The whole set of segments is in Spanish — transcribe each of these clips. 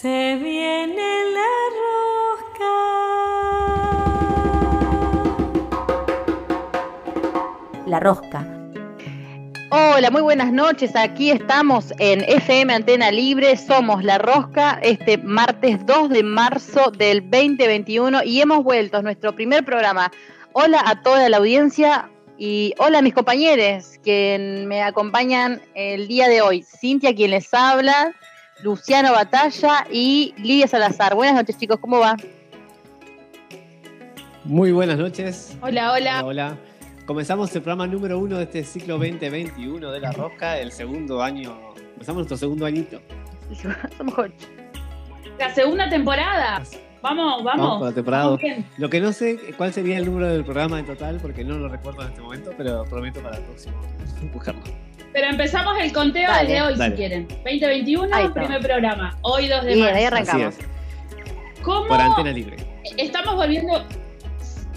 Se viene la rosca. La rosca. Hola, muy buenas noches. Aquí estamos en FM Antena Libre. Somos La Rosca este martes 2 de marzo del 2021 y hemos vuelto a nuestro primer programa. Hola a toda la audiencia. Y hola a mis compañeros que me acompañan el día de hoy. Cintia, quien les habla, Luciano Batalla y Lidia Salazar. Buenas noches, chicos, ¿cómo va? Muy buenas noches. Hola, hola. Hola, hola. Comenzamos el programa número uno de este ciclo 2021 de La Rosca, el segundo año. Comenzamos nuestro segundo añito. Somos ocho. La segunda temporada. Vamos, vamos. Vamos por la temporada. Lo que no sé cuál sería el número del programa en total, porque no lo recuerdo en este momento, pero prometo para el próximo buscarlo. Pero empezamos el conteo Dale, desde hoy, dale. si quieren. 2021, Ahí está. primer programa. Hoy 2 de Bien, marzo. ahí arrancamos. ¿Cómo por antena libre. estamos volviendo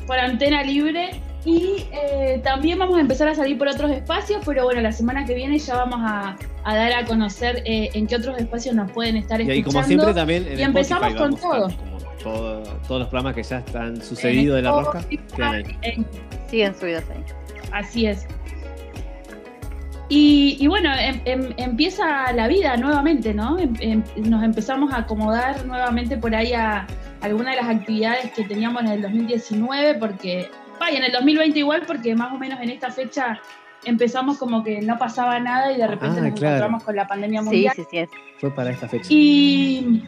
por antena libre? Y eh, también vamos a empezar a salir por otros espacios, pero bueno, la semana que viene ya vamos a, a dar a conocer eh, en qué otros espacios nos pueden estar Y escuchando. como siempre, también en y empezamos Spotify con vamos todo- todos los programas que ya están sucedidos de La Rosca Spotify, quedan ahí. en Siguen subidos ahí. Así es. Y, y bueno, em- em- empieza la vida nuevamente, ¿no? Em- em- nos empezamos a acomodar nuevamente por ahí a algunas de las actividades que teníamos en el 2019, porque, vaya, en el 2020 igual, porque más o menos en esta fecha empezamos como que no pasaba nada y de repente Ah, nos claro. encontramos con la pandemia Sí, mundial. sí, sí. es. Fue para esta fecha. Y,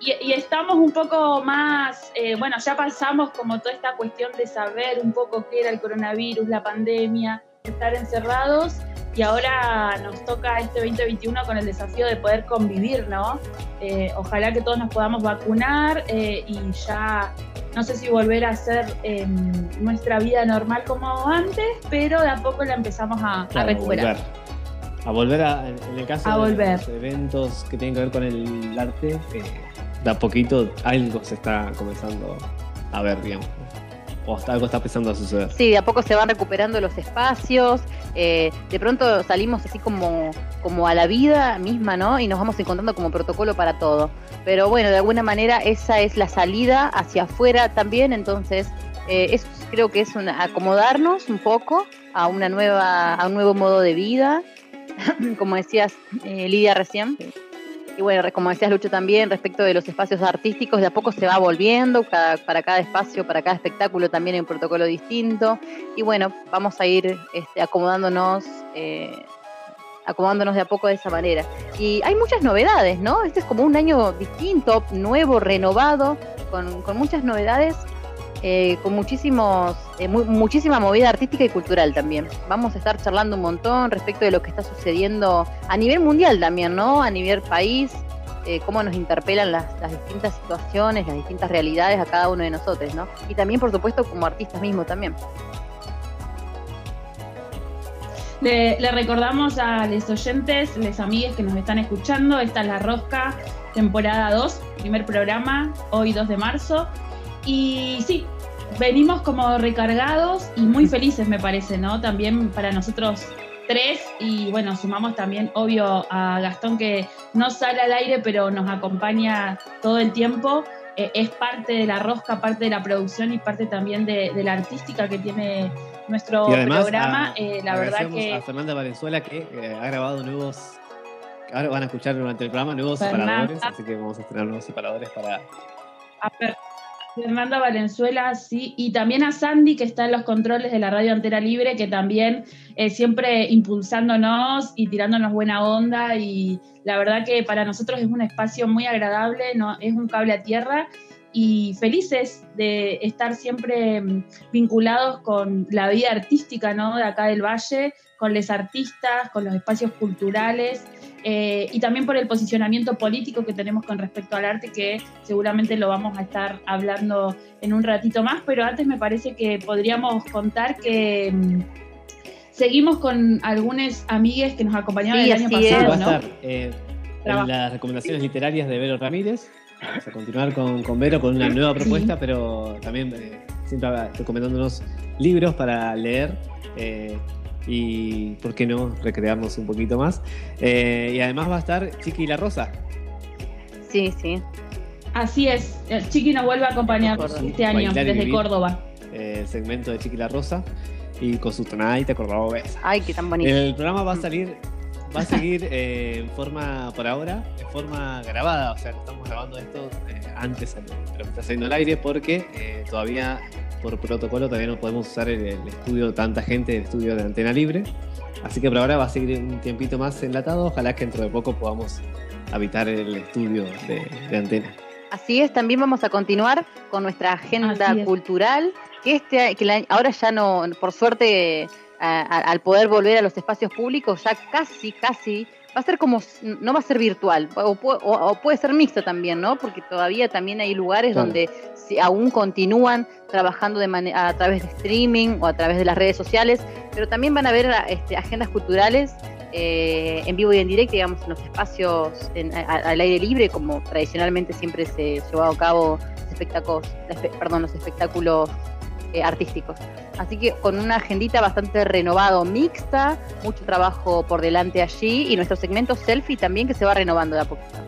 y, y estamos un poco más, eh, bueno, ya pasamos como toda esta cuestión de saber un poco qué era el coronavirus, la pandemia, estar encerrados y ahora nos toca este 2021 con el desafío de poder convivir, ¿no? Eh, ojalá que todos nos podamos vacunar eh, y ya, no sé si volver a hacer eh, nuestra vida normal como antes, pero de a poco la empezamos a, recuperar. volver. A volver a, en el caso A de volver. los eventos que tienen que ver con el arte, de a poquito algo se está comenzando a ver, digamos. O hasta algo está empezando a suceder. Sí, de a poco se van recuperando los espacios, eh, de pronto salimos así como, como a la vida misma, ¿no? Y nos vamos encontrando como protocolo para todo. Pero bueno, de alguna manera esa es la salida hacia afuera también, entonces eh, eso creo que es una, acomodarnos un poco a una nueva, a un nuevo modo de vida, como decías eh, Lidia recién. Y bueno, como decías Lucho también, respecto de los espacios artísticos, de a poco se va volviendo, para cada espacio, para cada espectáculo también hay un protocolo distinto. Y bueno, vamos a ir este, acomodándonos, eh, acomodándonos de a poco de esa manera. Y hay muchas novedades, ¿no? Este es como un año distinto, nuevo, renovado, con, con muchas novedades, eh, con muchísimos, eh, mu- muchísima movida artística y cultural también. Vamos a estar charlando un montón respecto de lo que está sucediendo a nivel mundial también, ¿no? A nivel país, eh, cómo nos interpelan las, distintas situaciones, las distintas realidades a cada uno de nosotros, ¿no? Y también, por supuesto, como artistas mismos también. Le, le recordamos a los oyentes, les amigues que nos están escuchando, esta es La Rosca, temporada 2, primer programa, hoy 2 de marzo. Y sí, venimos como recargados y muy felices me parece, ¿no? También para nosotros tres y bueno, sumamos también, obvio, a Gastón que no sale al aire pero nos acompaña todo el tiempo. Eh, es parte de la rosca, parte de la producción y parte también de, de la artística que tiene nuestro Y además, programa. a- Eh, la verdad que a Fernanda Valenzuela que eh, ha grabado nuevos. Ahora van a escuchar durante el programa nuevos Fernanda. separadores, así que vamos a estrenar nuevos separadores para. a Fernanda Valenzuela, sí, y también a Sandy, que está en los controles de la radio Antera Libre, que también eh, siempre impulsándonos y tirándonos buena onda. Y la verdad que para nosotros es un espacio muy agradable, ¿no? es un cable a tierra. Y felices de estar siempre mm, vinculados con la vida artística ¿no? de acá del Valle, con los artistas, con los espacios culturales. Eh, y también por el posicionamiento político que tenemos con respecto al arte, que seguramente lo vamos a estar hablando en un ratito más, pero antes me parece que podríamos contar que mm, seguimos con algunas amigues que nos acompañaron Sí, el año así es. pasado, va a ¿no? estar eh, en las recomendaciones literarias de Vero Ramírez. Vamos a continuar con, con Vero con una nueva propuesta, pero también eh, siempre recomendándonos libros para leer eh, y, ¿por qué no?, recrearnos un poquito más. Eh, y además va a estar Chiqui y la Rosa. Sí, sí. Así es, el Chiqui nos vuelve a acompañar este año Bailar desde vivir. Córdoba. eh, el segmento de Chiqui y la Rosa. Y con su tonadita cordobesa. Ay, qué tan bonito. El programa va a salir, va a seguir eh, en forma, por ahora, en forma grabada. O sea, estamos grabando esto eh, antes de lo que está saliendo al aire porque eh, todavía, por protocolo, todavía no podemos usar el, el estudio de tanta gente, el estudio de antena libre. Así que por ahora va a seguir un tiempito más enlatado. Ojalá que dentro de poco podamos habitar el estudio de, de antena. Así es, también vamos a continuar con nuestra agenda cultural, que este que la- ahora ya no, por suerte, a- a- al poder volver a los espacios públicos, ya casi, casi, va a ser como, s- no va a ser virtual, o, o- o puede ser mixto también, ¿no? Porque todavía también hay lugares Claro. donde si aún continúan trabajando de a través de streaming o a través de las redes sociales, pero también van a haber este, agendas culturales eh, en vivo y en directo, digamos, en los espacios en- a- al aire libre, como tradicionalmente siempre se llevó a cabo los espectáculos, perdón, los espectáculos eh, artísticos. Así que con una agendita bastante renovado, mixta, mucho trabajo por delante allí y nuestro segmento selfie también que se va renovando de a poquito.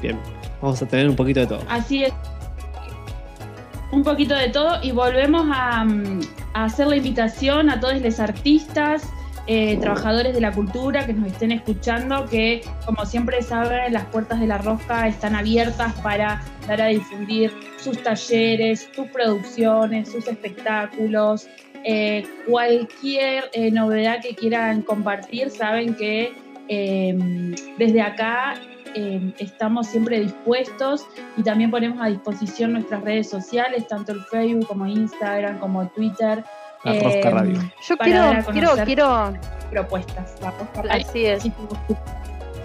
Bien, vamos a tener un poquito de todo. Así es. Un poquito de todo y volvemos a, mm, a hacer la invitación a todos los artistas, eh, trabajadores de la cultura que nos estén escuchando, que como siempre saben, las puertas de la rosca están abiertas para dar a difundir sus talleres, sus producciones, sus espectáculos, eh, cualquier eh, novedad que quieran compartir, saben que desde acá eh, estamos siempre dispuestos y también ponemos a disposición nuestras redes sociales, tanto el Facebook como Instagram, como Twitter. La Rosca Radio. Yo quiero, quiero, quiero, Propuestas. La Rosca Radio. así es. Sí,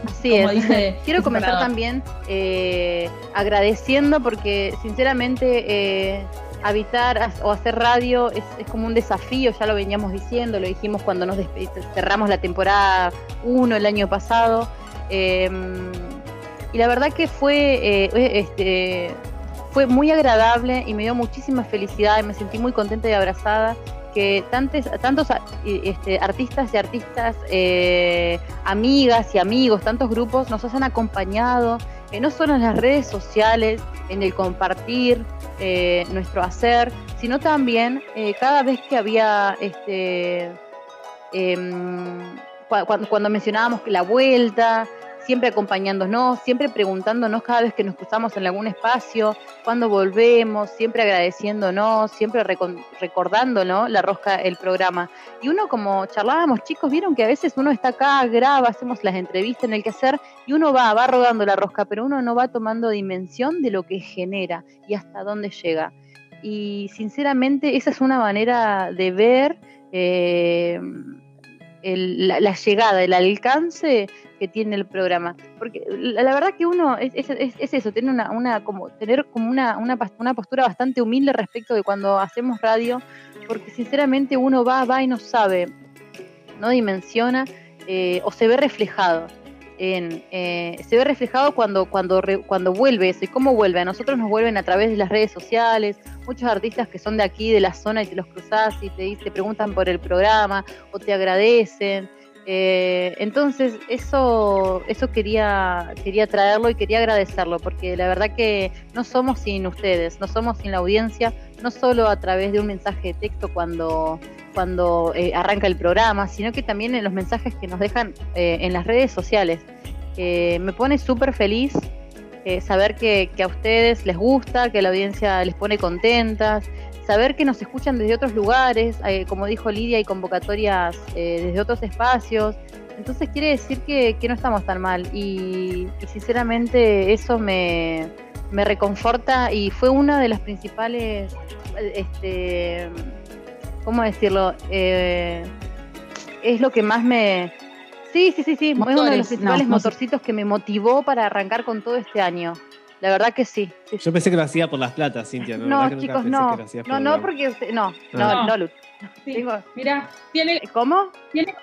Así como es. dice Quiero comenzar también eh, agradeciendo porque sinceramente eh, habitar o hacer radio es, es como un desafío, ya lo veníamos diciendo, lo dijimos cuando nos cerramos la temporada 1 el año pasado. eh, y la verdad que fue, eh, este, fue muy agradable y me dio muchísima felicidad y me sentí muy contenta y abrazada que tantos, tantos a- y, este, artistas y artistas, eh, amigas y amigos, tantos grupos nos han acompañado, eh, no solo en las redes sociales, en el compartir eh, nuestro hacer, sino también eh, cada vez que había este em, cua- cuando, cuando mencionábamos la vuelta, siempre acompañándonos, siempre preguntándonos cada vez que nos cruzamos en algún espacio, cuándo volvemos, siempre agradeciéndonos, siempre recordándonos la rosca, el programa. Y uno como charlábamos, chicos, vieron que a veces uno está acá, graba, hacemos las entrevistas en el que hacer y uno va, va rodando la rosca, pero uno no va tomando dimensión de lo que genera y hasta dónde llega. Y sinceramente esa es una manera de ver eh, la llegada, el alcance que tiene el programa. Porque la, la verdad que uno es, es- es- es eso, tener una, una como tener como una, una, una postura bastante humilde respecto de cuando hacemos radio, porque sinceramente uno va, va y no sabe, no dimensiona eh, o se ve reflejado. En, eh, se ve reflejado cuando, cuando, cuando vuelve eso. ¿Y cómo vuelve? A nosotros nos vuelven a través de las redes sociales. Muchos artistas que son de aquí, de la zona, y te los cruzás y te, te preguntan por el programa o te agradecen. Eh, entonces, eso, eso quería, quería traerlo y quería agradecerlo, porque la verdad que no somos sin ustedes, no somos sin la audiencia, no solo a través de un mensaje de texto cuando, cuando eh, arranca el programa, sino que también en los mensajes que nos dejan eh, en las redes sociales. Me pone súper feliz saber que, que a ustedes les gusta, que la audiencia les pone contentas, saber que nos escuchan desde otros lugares, eh, como dijo Lidia, y convocatorias eh, desde otros espacios. Entonces quiere decir que, que no estamos tan mal y, y sinceramente eso me, me reconforta y fue una de las principales, este, ¿cómo decirlo? Eh, es lo que más me, Sí, sí, sí, sí. es uno de Motores, los principales no, no sé. motorcitos que me motivó para arrancar con todo este año. La verdad que sí. sí, sí. Yo pensé que lo hacía por las platas, Cintia. No, No, que chicos, no. que No, no, porque usted. No, no, No. no, Lu. Sí. Tengo- Mira, tiene, ¿Cómo? tiene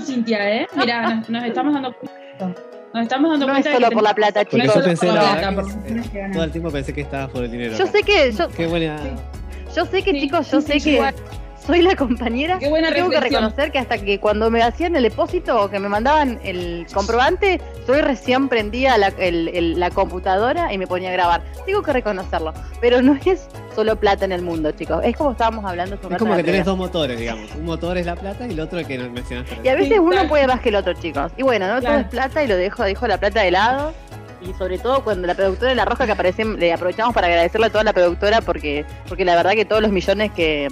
Cintia, ¿eh? Mira, nos, nos estamos dando cuenta. Nos estamos dando No cuenta es que solo por la plata, No yo chicos. solo pensé, por la la verdad plata, que, eh, todo el tiempo pensé que estabas por el dinero. Yo acá. sé que. Yo, Qué buena. Sí. yo sé que, Sí, chicos, yo sí, sé sí, que igual. Soy la compañera. Qué buena Tengo que reconocer que hasta que cuando me hacían el depósito o que me mandaban el comprobante, yo recién prendía la, el- el- la computadora y me ponía a grabar. Tengo que reconocerlo. Pero no es solo plata en el mundo, chicos. Es como estábamos hablando un Es como que tenés dos motores, digamos. Un motor es la plata y el otro el que nos mencionaste. Y a veces uno puede más que el otro, chicos. Y bueno, no todo es plata y lo dejo, dejo la plata de lado. Y sobre todo cuando la productora de La Roja que aparece, le aprovechamos para agradecerle a toda la productora porque, porque la verdad que todos los millones que,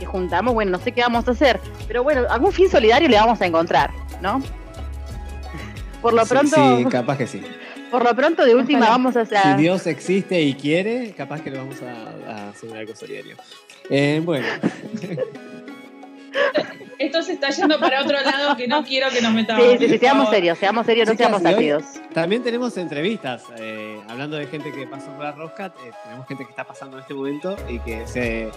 que juntamos, bueno, no sé qué vamos a hacer. Pero bueno, algún fin solidario le vamos a encontrar, ¿no? Por lo Sí, pronto, Sí, capaz que sí. por lo pronto de última Ojalá. vamos a hacer. Si Dios existe y quiere, capaz que lo vamos a, a hacer algo solidario. Eh, bueno, Esto se está yendo para otro lado que no quiero que nos metamos. Sí, sí, sí, seamos serios, seamos serios, no Chicas, seamos ácidos. también tenemos entrevistas. eh, hablando de gente que pasó por la rosca, eh, tenemos gente que está pasando en este momento y que se,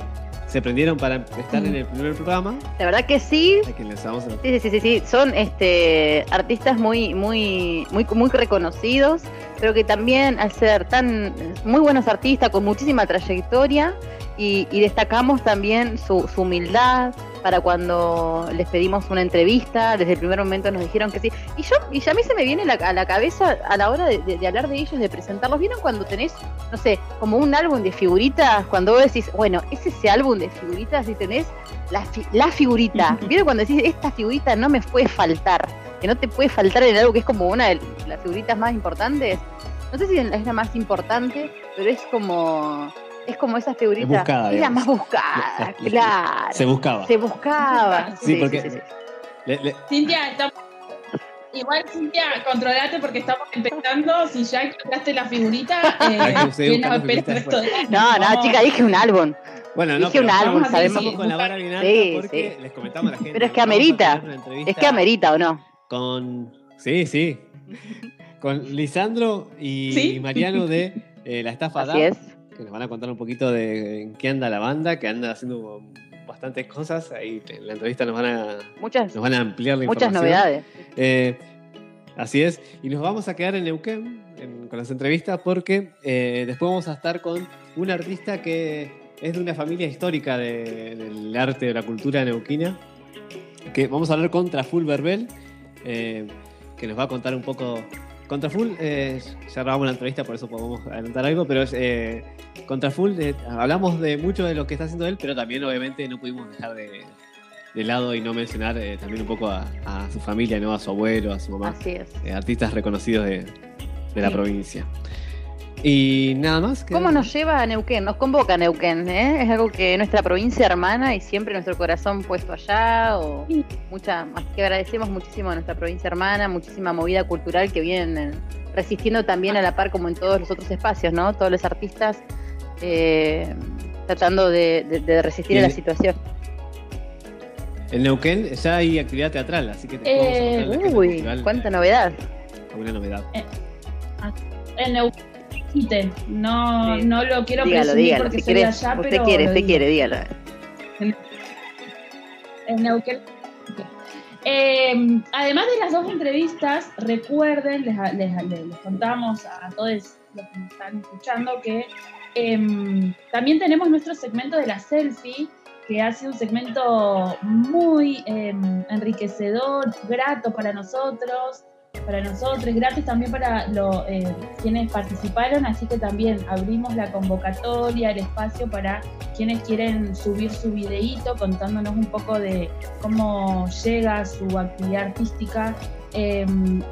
se prendieron para estar en el primer programa. La verdad que sí, A quien les vamos a- Sí, sí, sí, sí, son este artistas muy, muy, muy, muy reconocidos, pero que también al ser tan muy buenos artistas con muchísima trayectoria y, y destacamos también su, su humildad para cuando les pedimos una entrevista, desde el primer momento nos dijeron que sí. Y yo, y ya a mí se me viene la- a la cabeza a la hora de, de- de hablar de ellos, de presentarlos. ¿Vieron cuando tenés, no sé, como un álbum de figuritas? Cuando vos decís, bueno, es ese álbum de figuritas y tenés la, fi- la figurita. ¿Vieron cuando decís, esta figurita no me puede faltar? Que no te puede faltar en algo que es como una de las figuritas más importantes. No sé si es la más importante, pero es como es como esa figurita. buscada, es la más buscada, La- la- claro. Se buscaba. Se buscaba. Sí, porque- Le- le- Cintia, estamos... Igual, Cintia, controlate porque estamos empezando. Si ya encontraste la figurita, eh. No, no, chica, dije un álbum. bueno, no, Dije un álbum, sabemos. Con la vara Sí, porque sí. les comentamos a la gente. Pero es que amerita. Es que amerita o no. Con. Sí, sí. Con Lisandro y Sí. Mariano de eh, La Estafa Así DAP, es. que nos van a contar un poquito de en qué anda la banda, que anda haciendo bastantes cosas. Ahí en la entrevista nos van a, Muchas, nos van a ampliar la muchas información. novedades. Eh, así es. Y nos vamos a quedar en Neuquén en- con las entrevistas porque eh, después vamos a estar con un artista que es de una familia histórica de- del arte, de la cultura neuquina. Que vamos a hablar con Traful Verbel, eh, que nos va a contar un poco. Con Traful, eh, ya grabamos la entrevista, por eso podemos adelantar algo, pero eh, con Traful eh, hablamos de mucho de lo que está haciendo él, pero también obviamente no pudimos dejar de, de lado y no mencionar eh, también un poco a, a su familia, ¿no? a su abuelo, a su mamá, Así es. eh, artistas reconocidos de, de la Sí. provincia. Y nada más. que- ¿Cómo nos lleva a Neuquén? Nos convoca a Neuquén, ¿eh? Es algo que nuestra provincia hermana y siempre nuestro corazón puesto allá. O Sí. mucha, que agradecemos muchísimo a nuestra provincia hermana, muchísima movida cultural que vienen eh, resistiendo también a la par como en todos los otros espacios, ¿no? Todos los artistas eh, tratando de, de- de resistir a la situación. En Neuquén ya hay actividad teatral, así que te podemos Eh, Uy, cuánta eh, novedad. Alguna novedad. En Neuquén, No, Sí. no lo quiero Dígalo, presumir dígalo. porque Si soy quiere, allá, usted pero quiere, usted quiere, dígalo. En Neuquén. Eh, además de las dos entrevistas, recuerden, les, les- les- les contamos a todos los que nos están escuchando que em, también tenemos nuestro segmento de la selfie, que ha sido un segmento muy em, enriquecedor, grato para nosotros, para nosotros, gratis también para lo, eh, quienes participaron, así que también abrimos la convocatoria, el espacio para quienes quieren subir su videíto contándonos un poco de cómo llega su actividad artística, eh,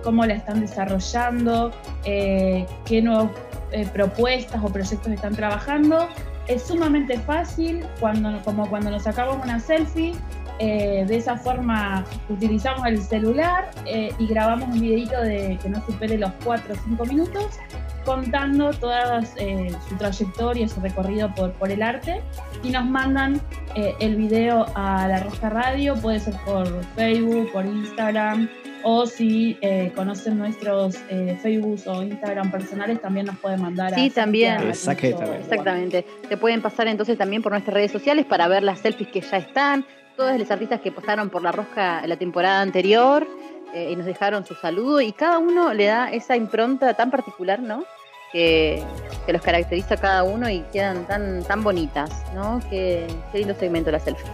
cómo la están desarrollando, eh, qué nuevas eh, propuestas o proyectos están trabajando. Es sumamente fácil, cuando, como cuando nos sacamos una selfie, eh, de esa forma utilizamos el celular eh, y grabamos un videito de que no supere los 4 o 5 minutos contando toda eh, su trayectoria, su recorrido por, por el arte y nos mandan eh, el video a la Roja Radio, puede ser por Facebook, por Instagram, o si eh, conocen nuestros eh, Facebook o Instagram personales, también nos pueden mandar Sí, a también. a Exactamente. Exactamente. Te pueden pasar entonces también por nuestras redes sociales para ver las selfies que ya están, todos los artistas que postaron por la rosca en la temporada anterior eh, y nos dejaron su saludo y cada uno le da esa impronta tan particular, ¿no? Que, que los caracteriza a cada uno y quedan tan, tan bonitas, ¿no? Qué, qué lindo segmento la selfie.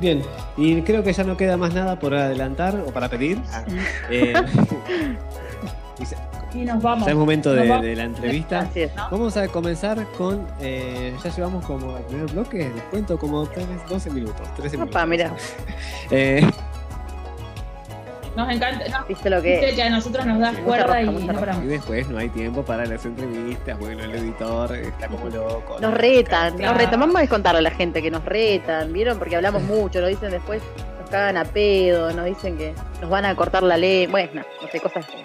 Bien, y creo que ya no queda más nada por adelantar o para pedir. Ah, eh, y nos vamos. ya es momento de, Nos vamos. de la entrevista. Así es. Vamos a comenzar con. eh, ya llevamos como el primer bloque, les cuento como tres- 12 minutos. 13 minutos. Opa, mira, Eh, Nos encanta. no, viste lo viste que que a nosotros nos da Sí, cuerda y no y después no hay tiempo para las entrevistas. Bueno, el editor está como loco. nos retan, Claro. nos retan. Vamos a descontarle a la gente que nos retan, ¿vieron? Porque hablamos mucho, nos dicen después, nos cagan a pedo, nos dicen que nos van a cortar la ley. Bueno, no sé, cosas que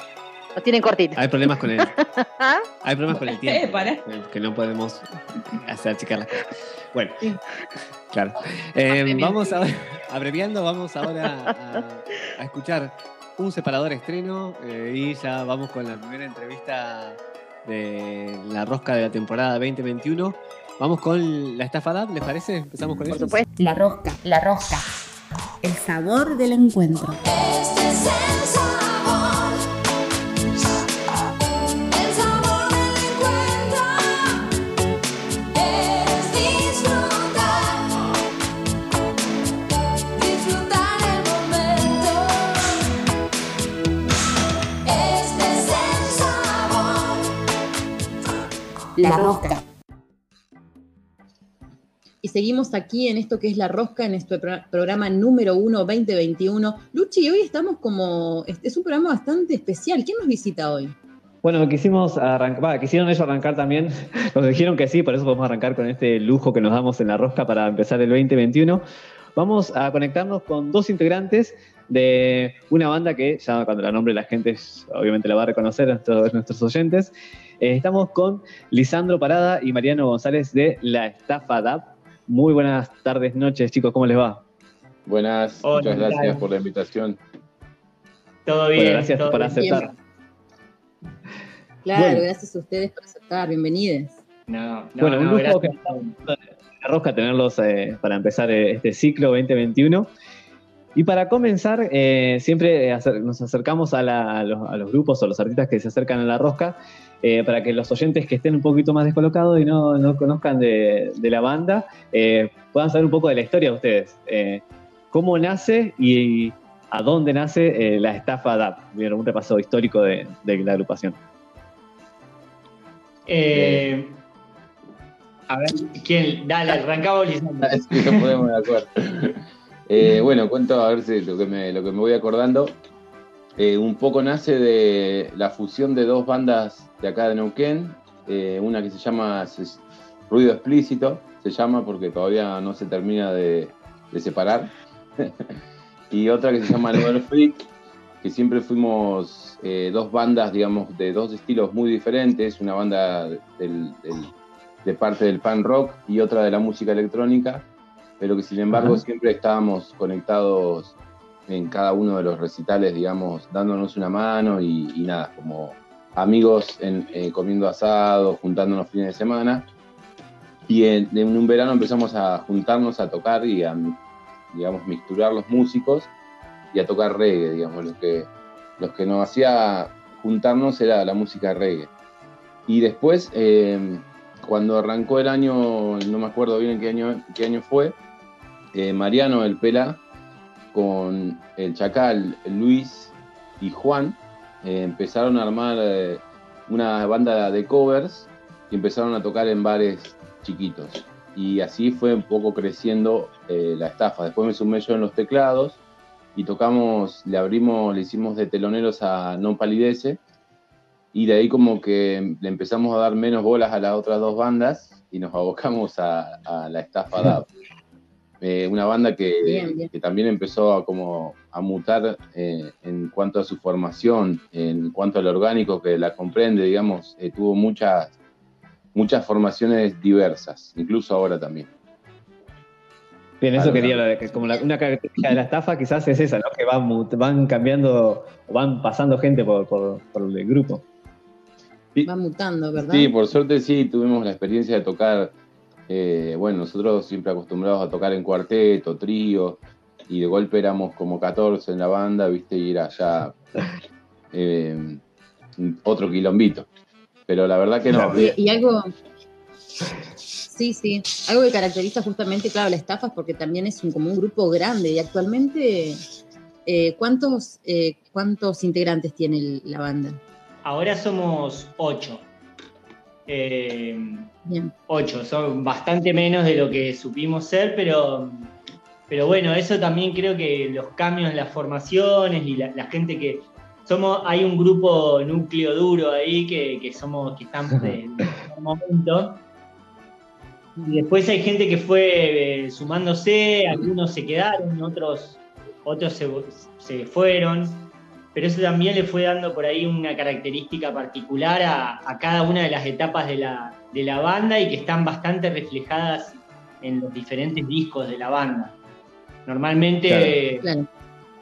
nos tienen cortitos. Hay problemas con el, ¿Ah? hay problemas con el tiempo. Eh, pará. eh, Que no podemos hacer chicar las cosas. Bueno, Sí. claro. Eh, vamos a, abreviando, vamos ahora a, a escuchar un separador estreno eh, y ya vamos con la primera entrevista de la rosca de la temporada 2021. Vamos con la estafa DAP, ¿les parece? Empezamos con Por eso. supuesto. La rosca, la rosca. El sabor del encuentro. Este es el sabor, La rosca. Y seguimos aquí en esto que es La Rosca, en nuestro pro- programa número 1 2021. Luchi, hoy estamos como. Es un programa bastante especial. ¿Quién nos visita hoy? Bueno, quisimos arrancar, quisieron ellos arrancar también, nos dijeron que sí, por eso podemos arrancar con este lujo que nos damos en la rosca para empezar el 2021. Vamos a conectarnos con dos integrantes de una banda que ya cuando la nombre la gente obviamente la va a reconocer a todos nuestros oyentes. Eh, estamos con Lisandro Parada y Mariano González de La Estafa DAP. Muy buenas tardes, noches, chicos, ¿cómo les va? Buenas, Hola, muchas ¿qué gracias tal? por la invitación. Todo bien. Bueno, gracias todo por bien. aceptar. Claro, Bueno. gracias a ustedes por aceptar. Bienvenidos. No, no, Bueno, un no, lujo gracias. que rosca tenerlos eh, para empezar eh, este ciclo 2021. Y para comenzar, eh, siempre acer- nos acercamos a, la- a los, a los grupos o los artistas que se acercan a la rosca eh, para que los oyentes que estén un poquito más descolocados y no, no conozcan de, de la banda eh, puedan saber un poco de la historia de ustedes. Eh, ¿Cómo nace y a dónde nace eh, la estafa DAP? Un repaso histórico de, de la agrupación. Eh, a ver, ¿quién? Dale, arrancamos Lisandro. No podemos de acuerdo. Eh, bueno, cuento a ver si lo que me, lo que me voy acordando. Eh, un poco nace de la fusión de dos bandas de acá de Neuquén. Eh, una que se llama Ruido Explícito, se llama porque todavía no se termina de, de separar. y otra que se llama Level Freak, que siempre fuimos eh, dos bandas, digamos, de dos estilos muy diferentes. Una banda del- del- de parte del pan rock y otra de la música electrónica, pero que sin embargo siempre estábamos conectados en cada uno de los recitales, digamos, dándonos una mano y, y nada, como amigos en- eh, comiendo asado, juntándonos fines de semana. Y en, en un verano empezamos a juntarnos a tocar y a, digamos, mixturar los músicos y a tocar reggae, digamos, lo que, los que nos hacía juntarnos era la música reggae. Y después, eh, cuando arrancó el año, no me acuerdo bien en qué año, qué año fue, eh, Mariano, el Pela, con el Chacal, Luis y Juan, eh, empezaron a armar eh, una banda de covers y empezaron a tocar en bares chiquitos. Y así fue un poco creciendo la estafa. Después me sumé yo en los teclados y tocamos, le abrimos, le hicimos de teloneros a Non Palidece y de ahí como que le empezamos a dar menos bolas a las otras dos bandas y nos abocamos a, a la estafa DAP. Eh, una banda que, Bien, bien. que también empezó a, como, a mutar eh, en cuanto a su formación, en cuanto al orgánico que la comprende, digamos, eh, tuvo muchas, muchas formaciones diversas, incluso ahora también. Bien, eso quería hablar, que como la- una característica de la estafa quizás es esa, ¿no? Que van, van cambiando, o van pasando gente por, por- por el grupo. Va mutando, ¿verdad? Sí, por suerte sí, tuvimos la experiencia de tocar, eh, bueno, nosotros siempre acostumbrados a tocar en cuarteto, trío, y de golpe éramos como 14 en la banda, viste, y era ya eh, otro quilombito. Pero la verdad que no. Y, y algo. Sí, sí. Algo que caracteriza justamente, claro, la estafa es porque también es un, como un grupo grande. Y actualmente, eh, ¿cuántos, eh, ¿cuántos integrantes tiene el- la banda? Ahora somos ocho. Eh, Bien. ocho, son bastante menos de lo que supimos ser, pero, pero bueno, eso también creo que los cambios en las formaciones y la, la gente que somos, hay un grupo núcleo duro ahí que, que somos, que estamos en un momento. Y después hay gente que fue eh, sumándose, algunos se quedaron, otros, otros se, se fueron pero eso también le fue dando por ahí una característica particular a, a cada una de las etapas de la, de la banda y que están bastante reflejadas en los diferentes discos de la banda. Normalmente Claro.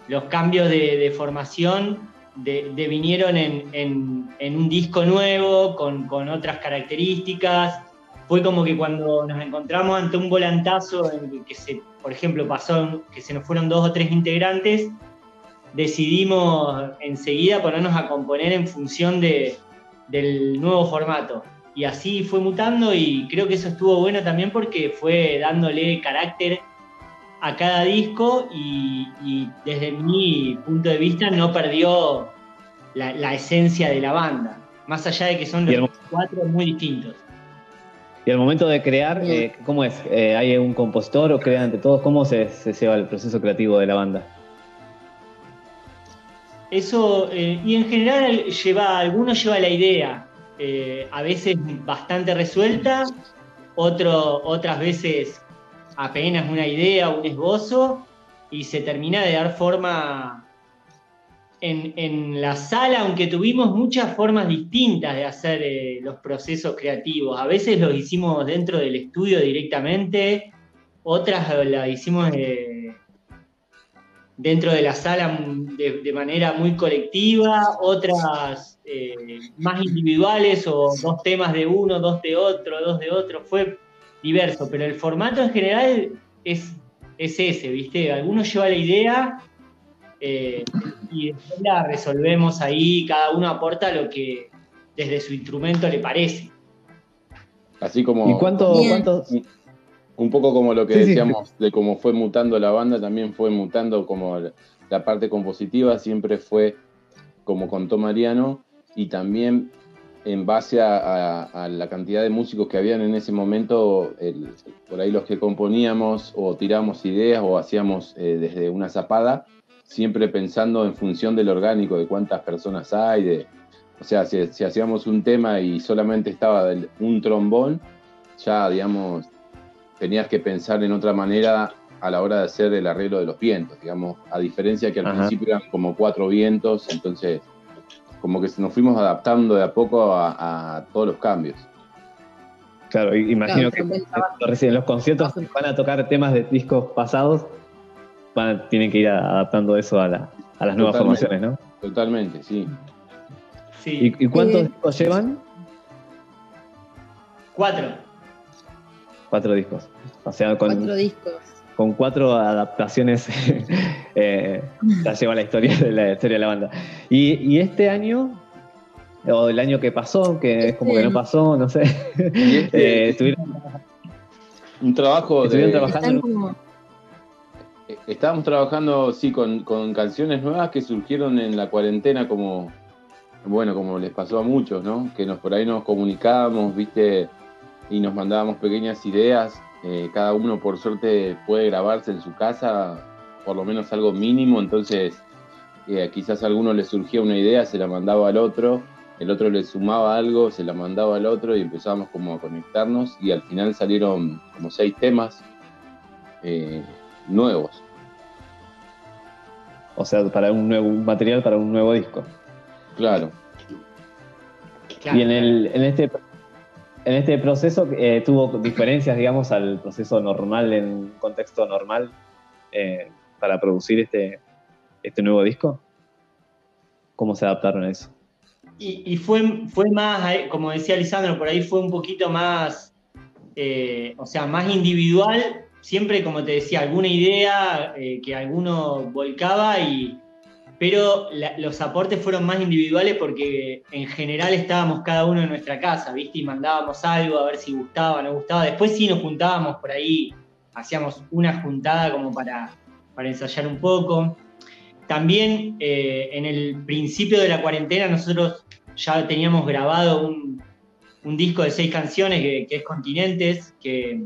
los cambios de, de formación de, de vinieron en, en- en un disco nuevo, con, con otras características. Fue como que cuando nos encontramos ante un volantazo en el que se, por ejemplo, pasó que se nos fueron dos o tres integrantes, decidimos enseguida ponernos a componer en función de, del nuevo formato. Y así fue mutando y creo que eso estuvo bueno también porque fue dándole carácter a cada disco y, y desde mi punto de vista no perdió la, la esencia de la banda, más allá de que son los cuatro muy distintos. Y al momento de crear, eh, ¿cómo es? Eh, ¿Hay un compositor o crean entre todos? ¿Cómo se, se lleva el proceso creativo de la banda? Eso, eh, y en general lleva, algunos lleva la idea, eh, a veces bastante resuelta, otras veces apenas una idea, un esbozo, y se termina de dar forma en, en la sala, aunque tuvimos muchas formas distintas de hacer eh, los procesos creativos. A veces los hicimos dentro del estudio directamente, otras las hicimos eh, dentro de la sala de, de manera muy colectiva, otras eh, más individuales o dos temas de uno, dos de otro, dos de otro. Fue diverso, pero el formato en general es, es ese, ¿viste? Algunos lleva la idea eh, y después la resolvemos ahí, cada uno aporta lo que desde su instrumento le parece. Así como. ¿Y cuánto, cuántos? Un poco como lo que Sí, sí. decíamos de cómo fue mutando la banda, también fue mutando como la- parte compositiva, siempre fue como contó Mariano, y también en base a, a- a la cantidad de músicos que habían en ese momento, el- por ahí los que componíamos o tiramos ideas o hacíamos eh, desde una zapada, siempre pensando en función del orgánico, de cuántas personas hay, de, o sea, si, si hacíamos un tema y solamente estaba un trombón, ya, digamos, tenías que pensar en otra manera a la hora de hacer el arreglo de los vientos, digamos, a diferencia que al Ajá. principio eran como cuatro vientos, entonces como que nos fuimos adaptando de a poco a, a todos los cambios. Claro, i- imagino Claro, que recién en los conciertos van a tocar temas de discos pasados, van, tienen que ir adaptando eso a, la- a las nuevas formaciones, ¿no? Totalmente, sí. Sí, ¿Y, y cuántos Eh, discos llevan? cuatro. Cuatro discos. O sea, con Cuatro discos. con cuatro adaptaciones eh, ya lleva la historia de la historia de la banda. Y, y este año, o el año que pasó, que es como que no pasó, no sé, este- eh, estuvieron, Un trabajo estuvieron de, trabajando como. Eh, Estábamos trabajando, sí, con, con canciones nuevas que surgieron en la cuarentena, como, bueno, como les pasó a muchos, ¿no? Que nos por ahí nos comunicábamos, viste, y nos mandábamos pequeñas ideas. Eh, cada uno, por suerte, puede grabarse en su casa, por lo menos algo mínimo. Entonces, eh, quizás a alguno le surgía una idea, se la mandaba al otro, el otro le sumaba algo, se la mandaba al otro y empezábamos como a conectarnos. Y al final salieron como seis temas. eh, nuevos. o sea, para un nuevo un material para un nuevo disco. Claro. Claro. Y en el, en este en este proceso eh, tuvo diferencias, digamos, al proceso normal en un contexto normal eh, para producir este, este nuevo disco. ¿Cómo se adaptaron a eso? Y, fue, fue más, como decía Lisandro, por ahí fue un poquito más, eh, o sea, más individual. Siempre, como te decía, alguna idea que alguno volcaba, y, pero los aportes fueron más individuales porque en general estábamos cada uno en nuestra casa, ¿viste? Y mandábamos algo a ver si gustaba no gustaba. Después sí nos juntábamos por ahí, hacíamos una juntada como para, para ensayar un poco. También eh, en el principio de la cuarentena nosotros ya teníamos grabado un, un disco de seis canciones que, que es Continentes, que,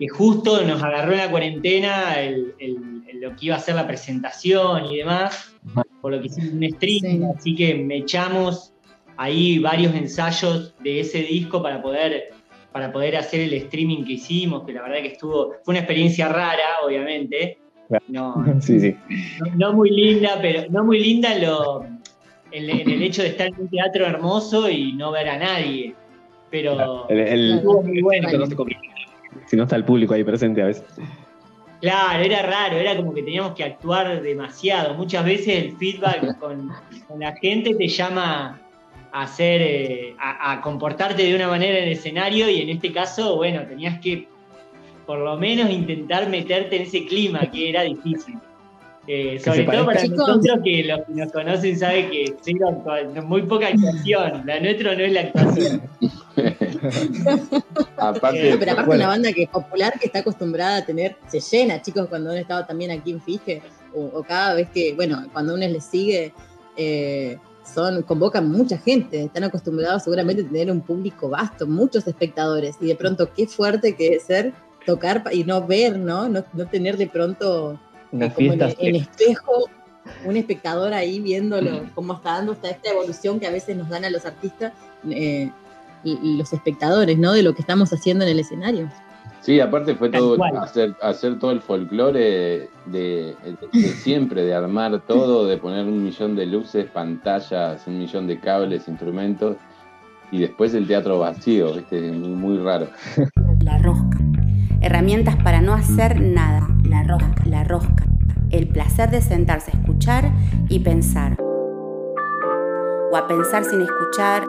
que justo nos agarró en la cuarentena el- el- el- lo que iba a ser la presentación y demás, por lo que hicimos un stream, así que me echamos ahí varios ensayos de ese disco para poder, para poder hacer el streaming que hicimos, que la verdad que estuvo, fue una experiencia rara, obviamente. No, Sí, sí. no, no muy linda, pero no muy linda lo- en- en el hecho de estar en un teatro hermoso y no ver a nadie. Pero El- el- estuvo muy bueno. no si no está el público ahí presente a veces. Claro, era raro, era como que teníamos que actuar demasiado. Muchas veces el feedback con, con la gente te llama a hacer, eh, a, a comportarte de una manera en el escenario y en este caso, bueno, tenías que por lo menos intentar meterte en ese clima que era difícil. Eh, sobre todo para nosotros que los que nos conocen saben que cero muy poca actuación. La nuestra no es la actuación. Aparte, No, pero aparte Bueno. una banda que es popular, que está acostumbrada a tener, se llena, chicos, cuando uno estaba también aquí en Fije, o, o cada vez que, bueno, cuando uno les sigue, eh, son, convocan mucha gente, están acostumbrados seguramente a tener un público vasto, muchos espectadores, y de pronto qué fuerte que es ser tocar y no ver, ¿no? No, no tener de pronto Una como en, espejo un espectador ahí viéndolo, cómo está dando esta, esta evolución que a veces nos dan a los artistas, eh, los espectadores, ¿no? De lo que estamos haciendo en el escenario. Sí, aparte fue todo hacer, hacer todo el folclore de, de siempre, de armar todo, de poner un millón de luces, pantallas, un millón de cables, instrumentos, y después el teatro vacío, ¿viste? Muy, muy raro. La rosca. Herramientas para no hacer nada. La rosca. La rosca. El placer de sentarse a escuchar y pensar. O a pensar sin escuchar.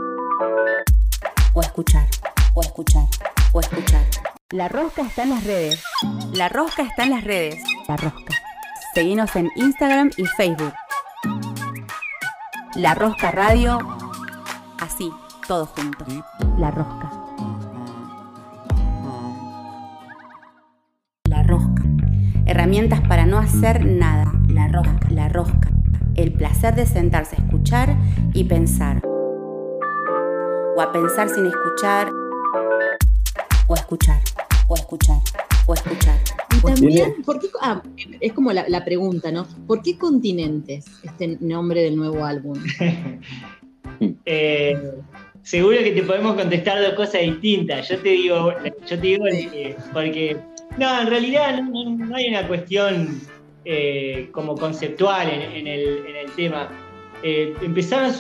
O escuchar. O escuchar. O escuchar. La rosca está en las redes. La rosca está en las redes. La rosca. Seguinos en Instagram y Facebook. La Rosca Radio. Así, todos juntos. La Rosca. La rosca. Herramientas para no hacer nada. La rosca. La rosca. El placer de sentarse a escuchar y pensar. O a pensar sin escuchar. O a escuchar. O a escuchar. O a escuchar. Y también, ¿por qué, ah, es como la, la pregunta, ¿no? ¿Por qué continentes este nombre del nuevo álbum? Eh, seguro que te podemos contestar dos cosas distintas. Yo te digo, yo te digo Sí. eh, porque no, en realidad no, no- no hay una cuestión eh, como conceptual en, en el, en el tema. Eh, empezaron,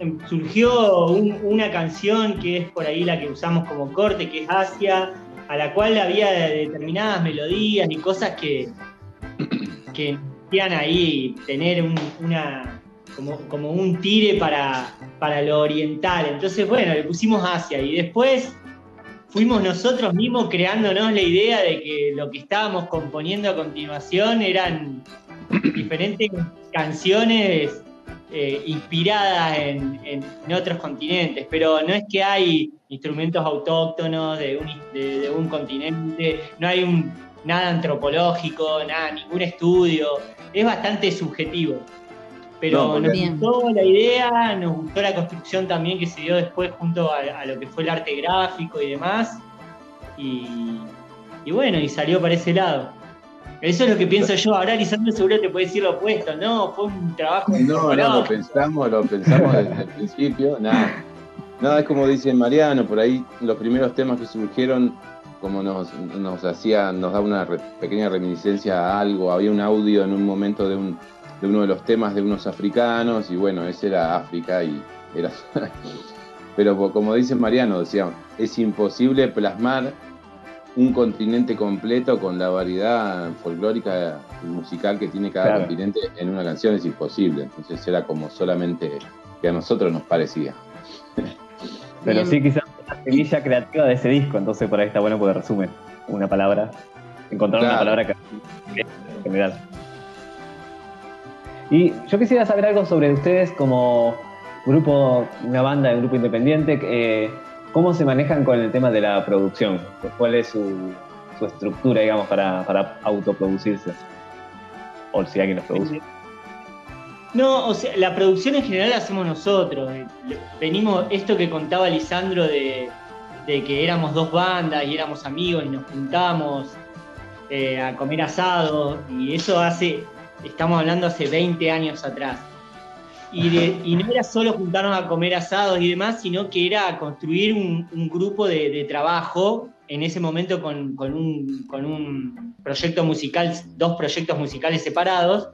em- surgió un- una canción que es por ahí la que usamos como corte, que es Asia, a la cual había determinadas melodías y cosas que, que ahí tener un- una, como, como un tire para, para lo oriental. Entonces, bueno, le pusimos Asia y después fuimos nosotros mismos creándonos la idea de que lo que estábamos componiendo a continuación eran diferentes canciones eh, inspiradas en, en- en otros continentes, pero no es que hay instrumentos autóctonos de un, de- de un continente, no hay un, nada antropológico, nada, ningún estudio, es bastante subjetivo. Pero No, nos gustó la idea, nos gustó la construcción también que se dio después junto a, a lo que fue el arte gráfico y demás. Y, y bueno, y salió para ese lado. Eso es lo que pienso yo. Ahora Lisandro seguro te puede decir lo opuesto. No, fue un trabajo. No, no, lo pensamos, lo pensamos desde el principio, nada. Nada, es como dice Mariano, por ahí los primeros temas que surgieron, como nos, nos hacía, nos da una re- pequeña reminiscencia a algo, había un audio en un momento de, un, de uno de los temas de unos africanos, y bueno, ese era África y era pero como dice Mariano, decía, es imposible plasmar un continente completo con la variedad folclórica y musical que tiene cada Claro. continente en una canción, es imposible. Entonces era como solamente que a nosotros nos parecía. Pero Bien. sí, quizás la semilla creativa de ese disco, entonces por ahí está bueno porque resume una palabra, encontrar una palabra que en general. Y yo quisiera saber algo sobre ustedes como grupo, una banda, un grupo independiente, eh, ¿cómo se manejan con el tema de la producción? ¿Cuál es su, estructura, digamos, para, autoproducirse? O si alguien los produce. No, o sea, la producción en general la hacemos nosotros. Venimos, esto que contaba Lisandro de, de que éramos dos bandas y éramos amigos y nos juntamos eh, a comer asado, y eso hace, estamos hablando hace 20 años atrás. Y, de- y no era solo juntarnos a comer asados y demás, sino que era construir un, un grupo de, de trabajo, en ese momento con, con un, con un proyecto musical, dos proyectos musicales separados,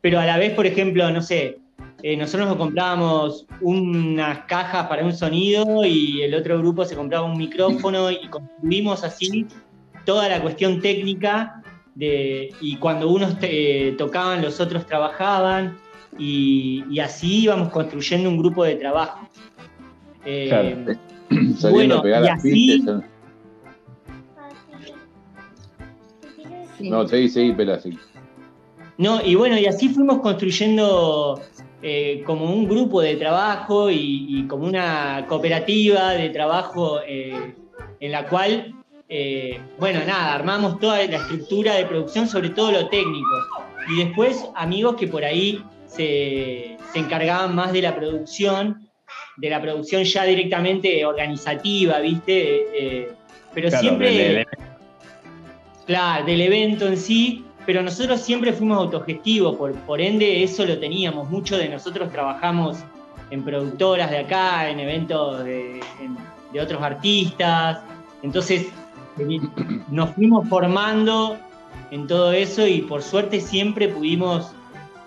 pero a la vez, por ejemplo, no sé, eh, nosotros nos comprábamos unas cajas para un sonido y el otro grupo se compraba un micrófono y construimos así toda la cuestión técnica de, y cuando unos te- tocaban, los otros trabajaban y, y así íbamos construyendo un grupo de trabajo. Eh, Claro. Saliendo Bueno, a pegar y las así- pistas. Sí. No, seguí, seguí, pela, sí. No, y bueno, y así fuimos construyendo eh, como un grupo de trabajo y, y como una cooperativa de trabajo eh, en la cual, eh, bueno, nada, armamos toda la estructura de producción, sobre todo lo técnico. Y después amigos que por ahí se, se encargaban más de la producción, de la producción ya directamente organizativa, ¿viste? Eh, pero Claro, siempre... del- Claro, del evento en sí, pero nosotros siempre fuimos autogestivos, por, por ende eso lo teníamos. Muchos de nosotros trabajamos en productoras de acá, en eventos de, en- de otros artistas, entonces eh, nos fuimos formando en todo eso y por suerte siempre pudimos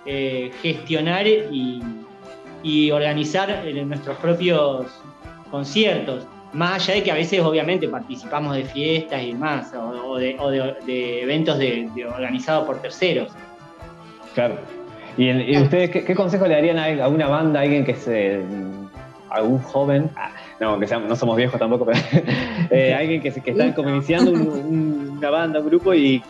eh, gestionar y, y organizar eh, nuestros propios conciertos. Más allá de que a veces obviamente participamos de fiestas y demás, o, o de, o de- de eventos de- de organizados por terceros. Claro. ¿Y, el- y ustedes qué, qué consejo le darían a, a una banda, a alguien que se. a algún joven? Ah, no, que sea- no somos viejos tampoco, pero. eh, alguien que, se- que está como iniciando un- un- una banda, un grupo y.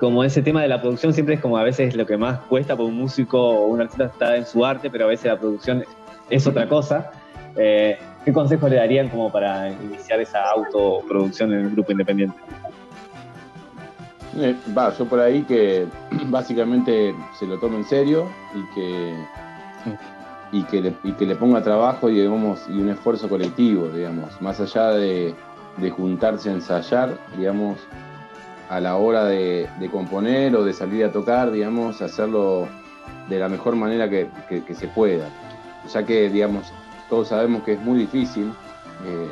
Como ese tema de la producción siempre es como a veces lo que más cuesta por un músico o un artista está en su arte, pero a veces la producción es otra cosa. Eh, ¿Qué consejo le darían como para iniciar esa autoproducción en un grupo independiente? Eh, Va, yo por ahí que básicamente se lo tome en serio y que, y que, le, y que le ponga trabajo y, digamos, y un esfuerzo colectivo, digamos, más allá de, de juntarse a ensayar, digamos, a la hora de, de componer o de salir a tocar, digamos, hacerlo de la mejor manera que, que- que se pueda. Ya que, digamos, todos sabemos que es muy difícil, eh,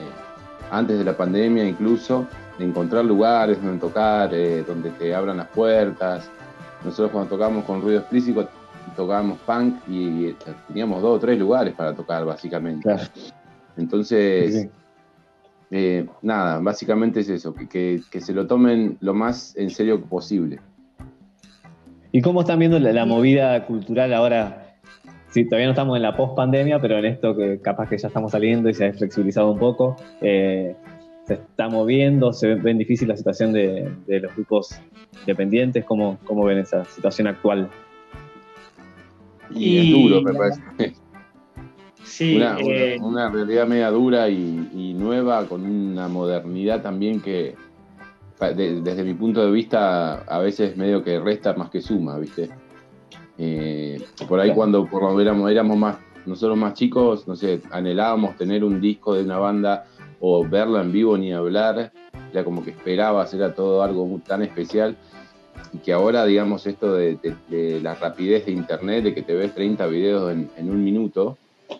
antes de la pandemia incluso, de encontrar lugares donde tocar, eh, donde te abran las puertas. Nosotros cuando tocábamos con ruido explícito tocábamos punk y eh, teníamos dos o tres lugares para tocar básicamente. Claro. Entonces, Sí. Eh, nada, básicamente es eso, que, que- que se lo tomen lo más en serio posible. ¿Y cómo están viendo la, la movida cultural ahora? Sí, todavía no estamos en la post-pandemia, pero en esto que capaz que ya estamos saliendo y se ha flexibilizado un poco, eh, se está moviendo, se ve, ven difícil la situación de, de los grupos independientes. ¿Cómo, ¿Cómo ven esa situación actual? Y, Y- es duro, me parece. Sí, una, eh, una- una realidad media dura y, y nueva, con una modernidad también que, de- desde mi punto de vista, a veces medio que resta más que suma, ¿viste? Eh, por ahí cuando por lo éramos, éramos más, nosotros más chicos, no sé, anhelábamos tener un disco de una banda o verla en vivo ni hablar, era como que esperabas, era todo algo tan especial. Y que ahora, digamos, esto de, de- de la rapidez de internet, de que te ves 30 videos en, en un minuto,